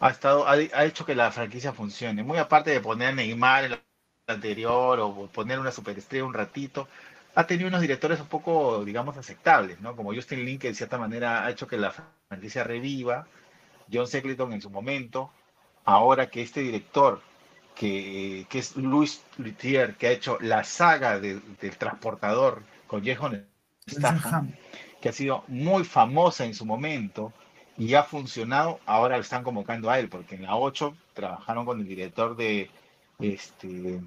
[SPEAKER 8] ha, estado, ha, hecho que la franquicia funcione. Muy aparte de poner a Neymar en la anterior o poner una superestrella un ratito, ha tenido unos directores un poco, digamos, aceptables, ¿no? Como Justin Lin, que de cierta manera ha hecho que la franquicia reviva John Secleton en su momento, ahora que este director, que, que es Luis Luthier, que ha hecho la saga del transportador con Jehan Statham, que ha sido muy famosa en su momento y ha funcionado, ahora lo están convocando a él, porque en la 8 trabajaron con el director de este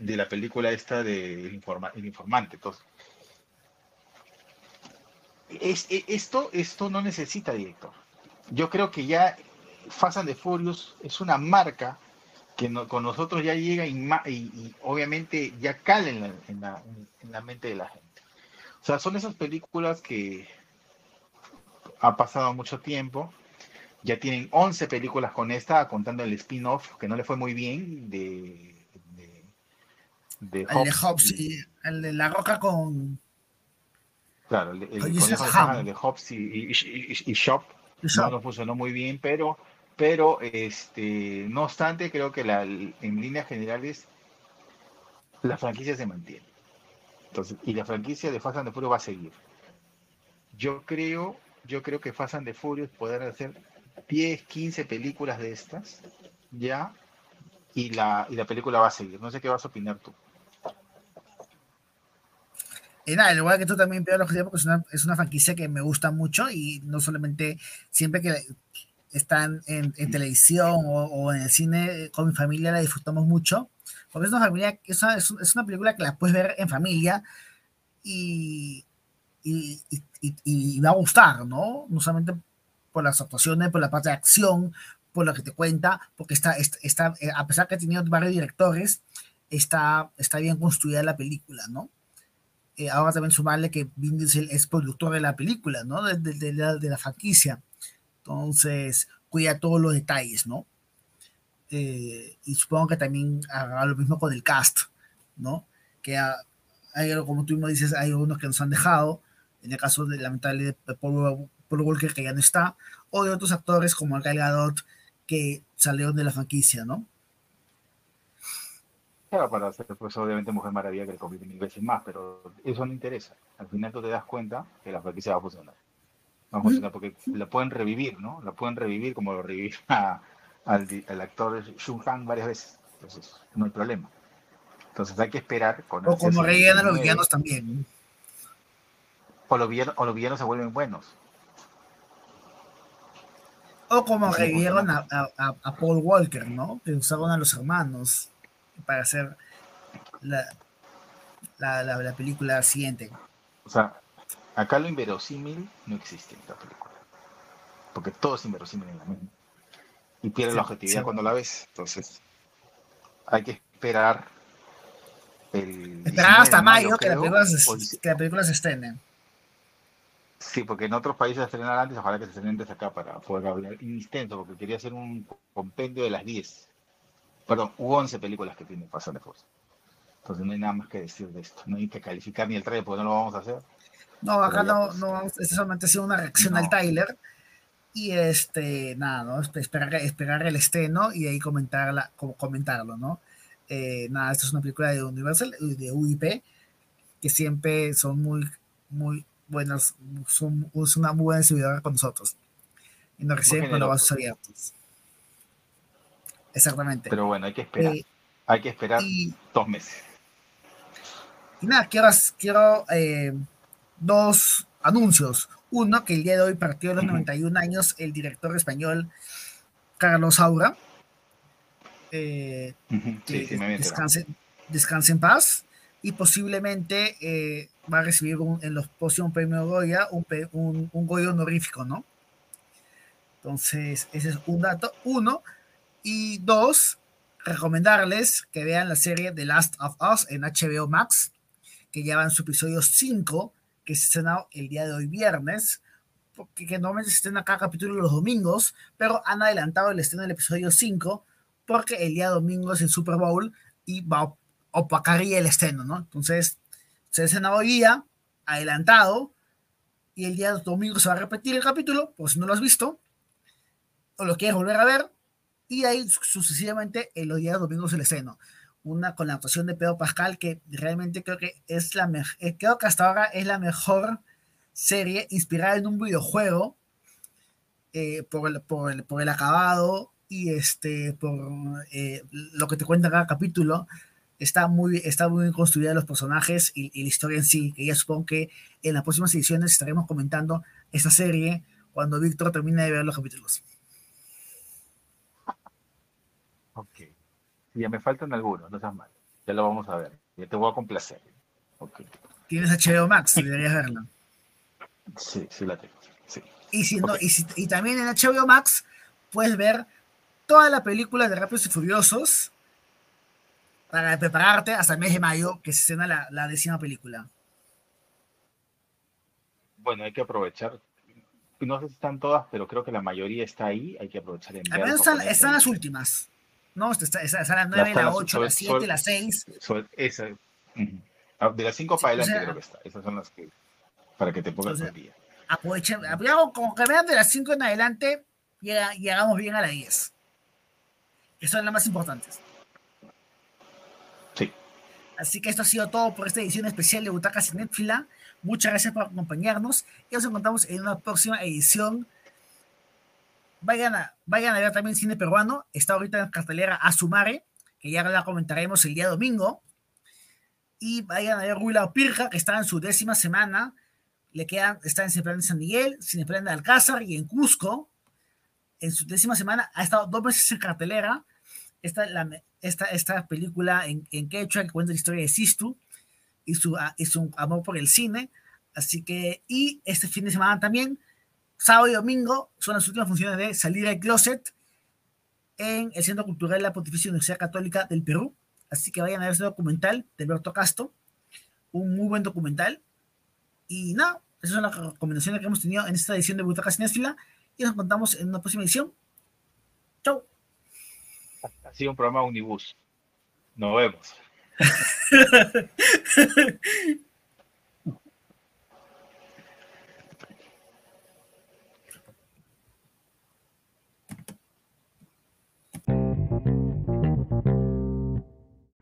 [SPEAKER 8] de la película esta de El, Informante. Entonces, es, esto, esto no necesita director. Yo creo que ya Fast and the Furious es una marca que no- con nosotros ya llega y, ma- y- y obviamente ya cala en la, en la- en la mente de la gente. O sea, son esas películas que ha pasado mucho tiempo. Ya tienen 11 películas con esta, contando el spin-off, que no le fue muy bien, de, de, de
[SPEAKER 7] El de
[SPEAKER 8] Hobbs y
[SPEAKER 7] el de La Roca con.
[SPEAKER 8] Claro, el, conejo de
[SPEAKER 7] Ham.
[SPEAKER 8] De Hobbs y, y- y- y Shop no funcionó muy bien, pero, pero este, no obstante, creo que la, en líneas generales la franquicia se mantiene. Entonces, y la franquicia de Fast and the Furious va a seguir. Yo creo, yo creo que Fast and the Furious podrán hacer 10, 15 películas de estas, ya, y la, y la película va a seguir. No sé qué vas a opinar tú.
[SPEAKER 7] Y nada, al igual que tú también, Pedro, porque es una, es una franquicia que me gusta mucho y no solamente siempre que están en, en televisión o, o en el cine con mi familia la disfrutamos mucho. Porque es una familia, es una, es un- es una película que la puedes ver en familia y, y, y- y- va a gustar, ¿no? No solamente por las actuaciones, por la parte de acción, por lo que te cuenta, porque está, está, eh, a pesar que ha tenido varios directores, está, está bien construida la película, ¿no? Eh, ahora también sumarle que Vin Diesel es productor de la película, ¿no? De, la, de la franquicia. Entonces, cuida todos los detalles, ¿no? Eh, y supongo que también hará lo mismo con el cast, ¿no? Que ha- hay, como tú mismo dices, hay unos que nos han dejado, en el caso de lamentable de Paul, Walker, que ya no está, o de otros actores como Gal Gadot, que salieron de la franquicia, ¿no?
[SPEAKER 8] Claro, para hacer, pues obviamente Mujer Maravilla que le compite mil veces más, pero eso no interesa. Al final tú te das cuenta que la franquicia va a funcionar. Va a funcionar porque la pueden revivir, ¿no? La pueden revivir como lo revivir a- al, actor Shun Han varias veces. Entonces, no hay problema. Entonces hay que esperar con
[SPEAKER 7] O como
[SPEAKER 8] ese
[SPEAKER 7] rellenan los
[SPEAKER 8] 19,
[SPEAKER 7] villanos también.
[SPEAKER 8] O los villanos, o los villanos se vuelven buenos.
[SPEAKER 7] O como revivieron a, a- a- a Paul Walker, ¿no? Que usaron a los hermanos para hacer la, la, la- la película siguiente.
[SPEAKER 8] O sea, acá lo inverosímil no existe en esta película. Porque todo es inverosímil en la misma. Y pierde la objetividad
[SPEAKER 7] sí.
[SPEAKER 8] cuando la ves. Entonces, hay que esperar el.
[SPEAKER 7] Esperar
[SPEAKER 8] 19
[SPEAKER 7] hasta mayo que, la
[SPEAKER 8] creo,
[SPEAKER 7] película se, que la película se estrene.
[SPEAKER 8] Sí, porque en otros países se estrenan antes, ojalá que se estrenen antes acá para poder hablar extenso, porque quería hacer un compendio de las 10, perdón, u 11 películas que tiene Fast and the Furious. Entonces no hay nada más que decir de esto, no hay que calificar ni el trailer porque no lo vamos a hacer.
[SPEAKER 7] No, acá no,
[SPEAKER 8] pues,
[SPEAKER 7] no vamos, es solamente ha sido una reacción al Tyler. Y este, nada, ¿no? Espe- Esperar, esperar el estreno y de ahí comentarla, comentarlo, ¿no? Eh, nada, esta es una película de Universal, de UIP, que siempre son muy, muy buenas, son, es una muy buena distribuidora con nosotros. Y nos reciben con los brazos abiertos. Exactamente.
[SPEAKER 8] Pero bueno, hay que esperar.
[SPEAKER 7] Eh,
[SPEAKER 8] hay que esperar
[SPEAKER 7] y-
[SPEAKER 8] dos meses.
[SPEAKER 7] Y nada, quiero, quiero eh, dos anuncios. Uno, que el día de hoy partió a los 91 años el director español Carlos Saura. eh,
[SPEAKER 8] Ujú,
[SPEAKER 7] que
[SPEAKER 8] Sí, sí,
[SPEAKER 7] descanse, descanse en paz. Y posiblemente eh, va a recibir un- en los próximos premios Goya un, un, un Goya honorífico, ¿no? Entonces, ese es un dato. Uno. Y dos, recomendarles que vean la serie The Last of Us en HBO Max, que ya va en su episodio 5, que se estrenó el día de hoy viernes, porque que normalmente se estrena cada capítulo los domingos, pero han adelantado el estreno del episodio 5, porque el día domingo es el Super Bowl y va a opacaría el estreno, ¿no? Entonces, se estrena hoy día, adelantado, y el día domingo se va a repetir el capítulo, por si no lo has visto, o lo quieres volver a ver, y ahí sucesivamente en los días domingos el estreno. Una con la actuación de Pedro Pascal que realmente creo que es la mejor, que hasta ahora es la mejor serie inspirada en un videojuego eh, por, el, por, el, por el acabado y este por eh, lo que te cuenta cada capítulo está muy, está muy bien construida los personajes y, y la historia en sí, que ya supongo que en las próximas ediciones estaremos comentando esta serie cuando Víctor termine de ver los capítulos.
[SPEAKER 8] Ok. Sí, ya me faltan algunos, no seas mal. Ya lo vamos a ver. Ya te voy a complacer. Ok.
[SPEAKER 7] Tienes HBO Max, deberías verla.
[SPEAKER 8] Sí, sí la tengo. Sí.
[SPEAKER 7] Y, si no, y, si- y también en HBO Max puedes ver toda la película de Rápidos y Furiosos para prepararte hasta el mes de mayo que se estrena la, la décima película.
[SPEAKER 8] Bueno, hay que aprovechar. No sé si están todas, pero creo que la mayoría está ahí. Hay que aprovechar
[SPEAKER 7] Al menos están, las últimas. No, está, está, está la
[SPEAKER 8] Las
[SPEAKER 7] 9, la
[SPEAKER 8] salas-
[SPEAKER 7] 8, la
[SPEAKER 8] sobre-
[SPEAKER 7] 7,
[SPEAKER 8] sobre-
[SPEAKER 7] la 6.
[SPEAKER 8] sobre esa. Ah, De las 5 para
[SPEAKER 7] Sí, o
[SPEAKER 8] adelante
[SPEAKER 7] sea-
[SPEAKER 8] creo que está. Esas son las que. Para que te pongas
[SPEAKER 7] O sea,
[SPEAKER 8] día.
[SPEAKER 7] Aprovechen, como que vean de las 5 en adelante, llega- llegamos bien a la 10. Que son las más importantes.
[SPEAKER 8] Sí.
[SPEAKER 7] Así que esto ha sido todo por esta edición especial de Butacas en Netflix. Muchas gracias por acompañarnos y nos encontramos en una próxima edición. Vayan a, vayan a ver también cine peruano. Está ahorita en cartelera Azumare, que ya la comentaremos el día domingo. Y vayan a ver Ruila Pirja, que está en su décima semana. Le quedan, está en Cineplan de San Miguel, Cineplan de Alcázar y en Cusco. En su décima semana ha estado dos meses en cartelera. Esta, la, esta, esta película en, en quechua que cuenta la historia de Sistu y su, y su amor por el cine. Así que, y este fin de semana también, sábado y domingo, son las últimas funciones de Salir del Closet en el Centro Cultural de la Pontificia Universidad Católica del Perú. Así que vayan a ver ese documental de Alberto Castro, un muy buen documental. Y nada, esas son las recomendaciones que hemos tenido en esta edición de Butaca Cinéfila y nos encontramos en una próxima edición. Chau.
[SPEAKER 8] Ha sido un programa Unibus. Nos vemos.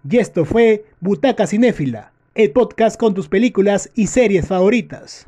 [SPEAKER 1] Y esto fue Butaca Cinéfila, el podcast con tus películas y series favoritas.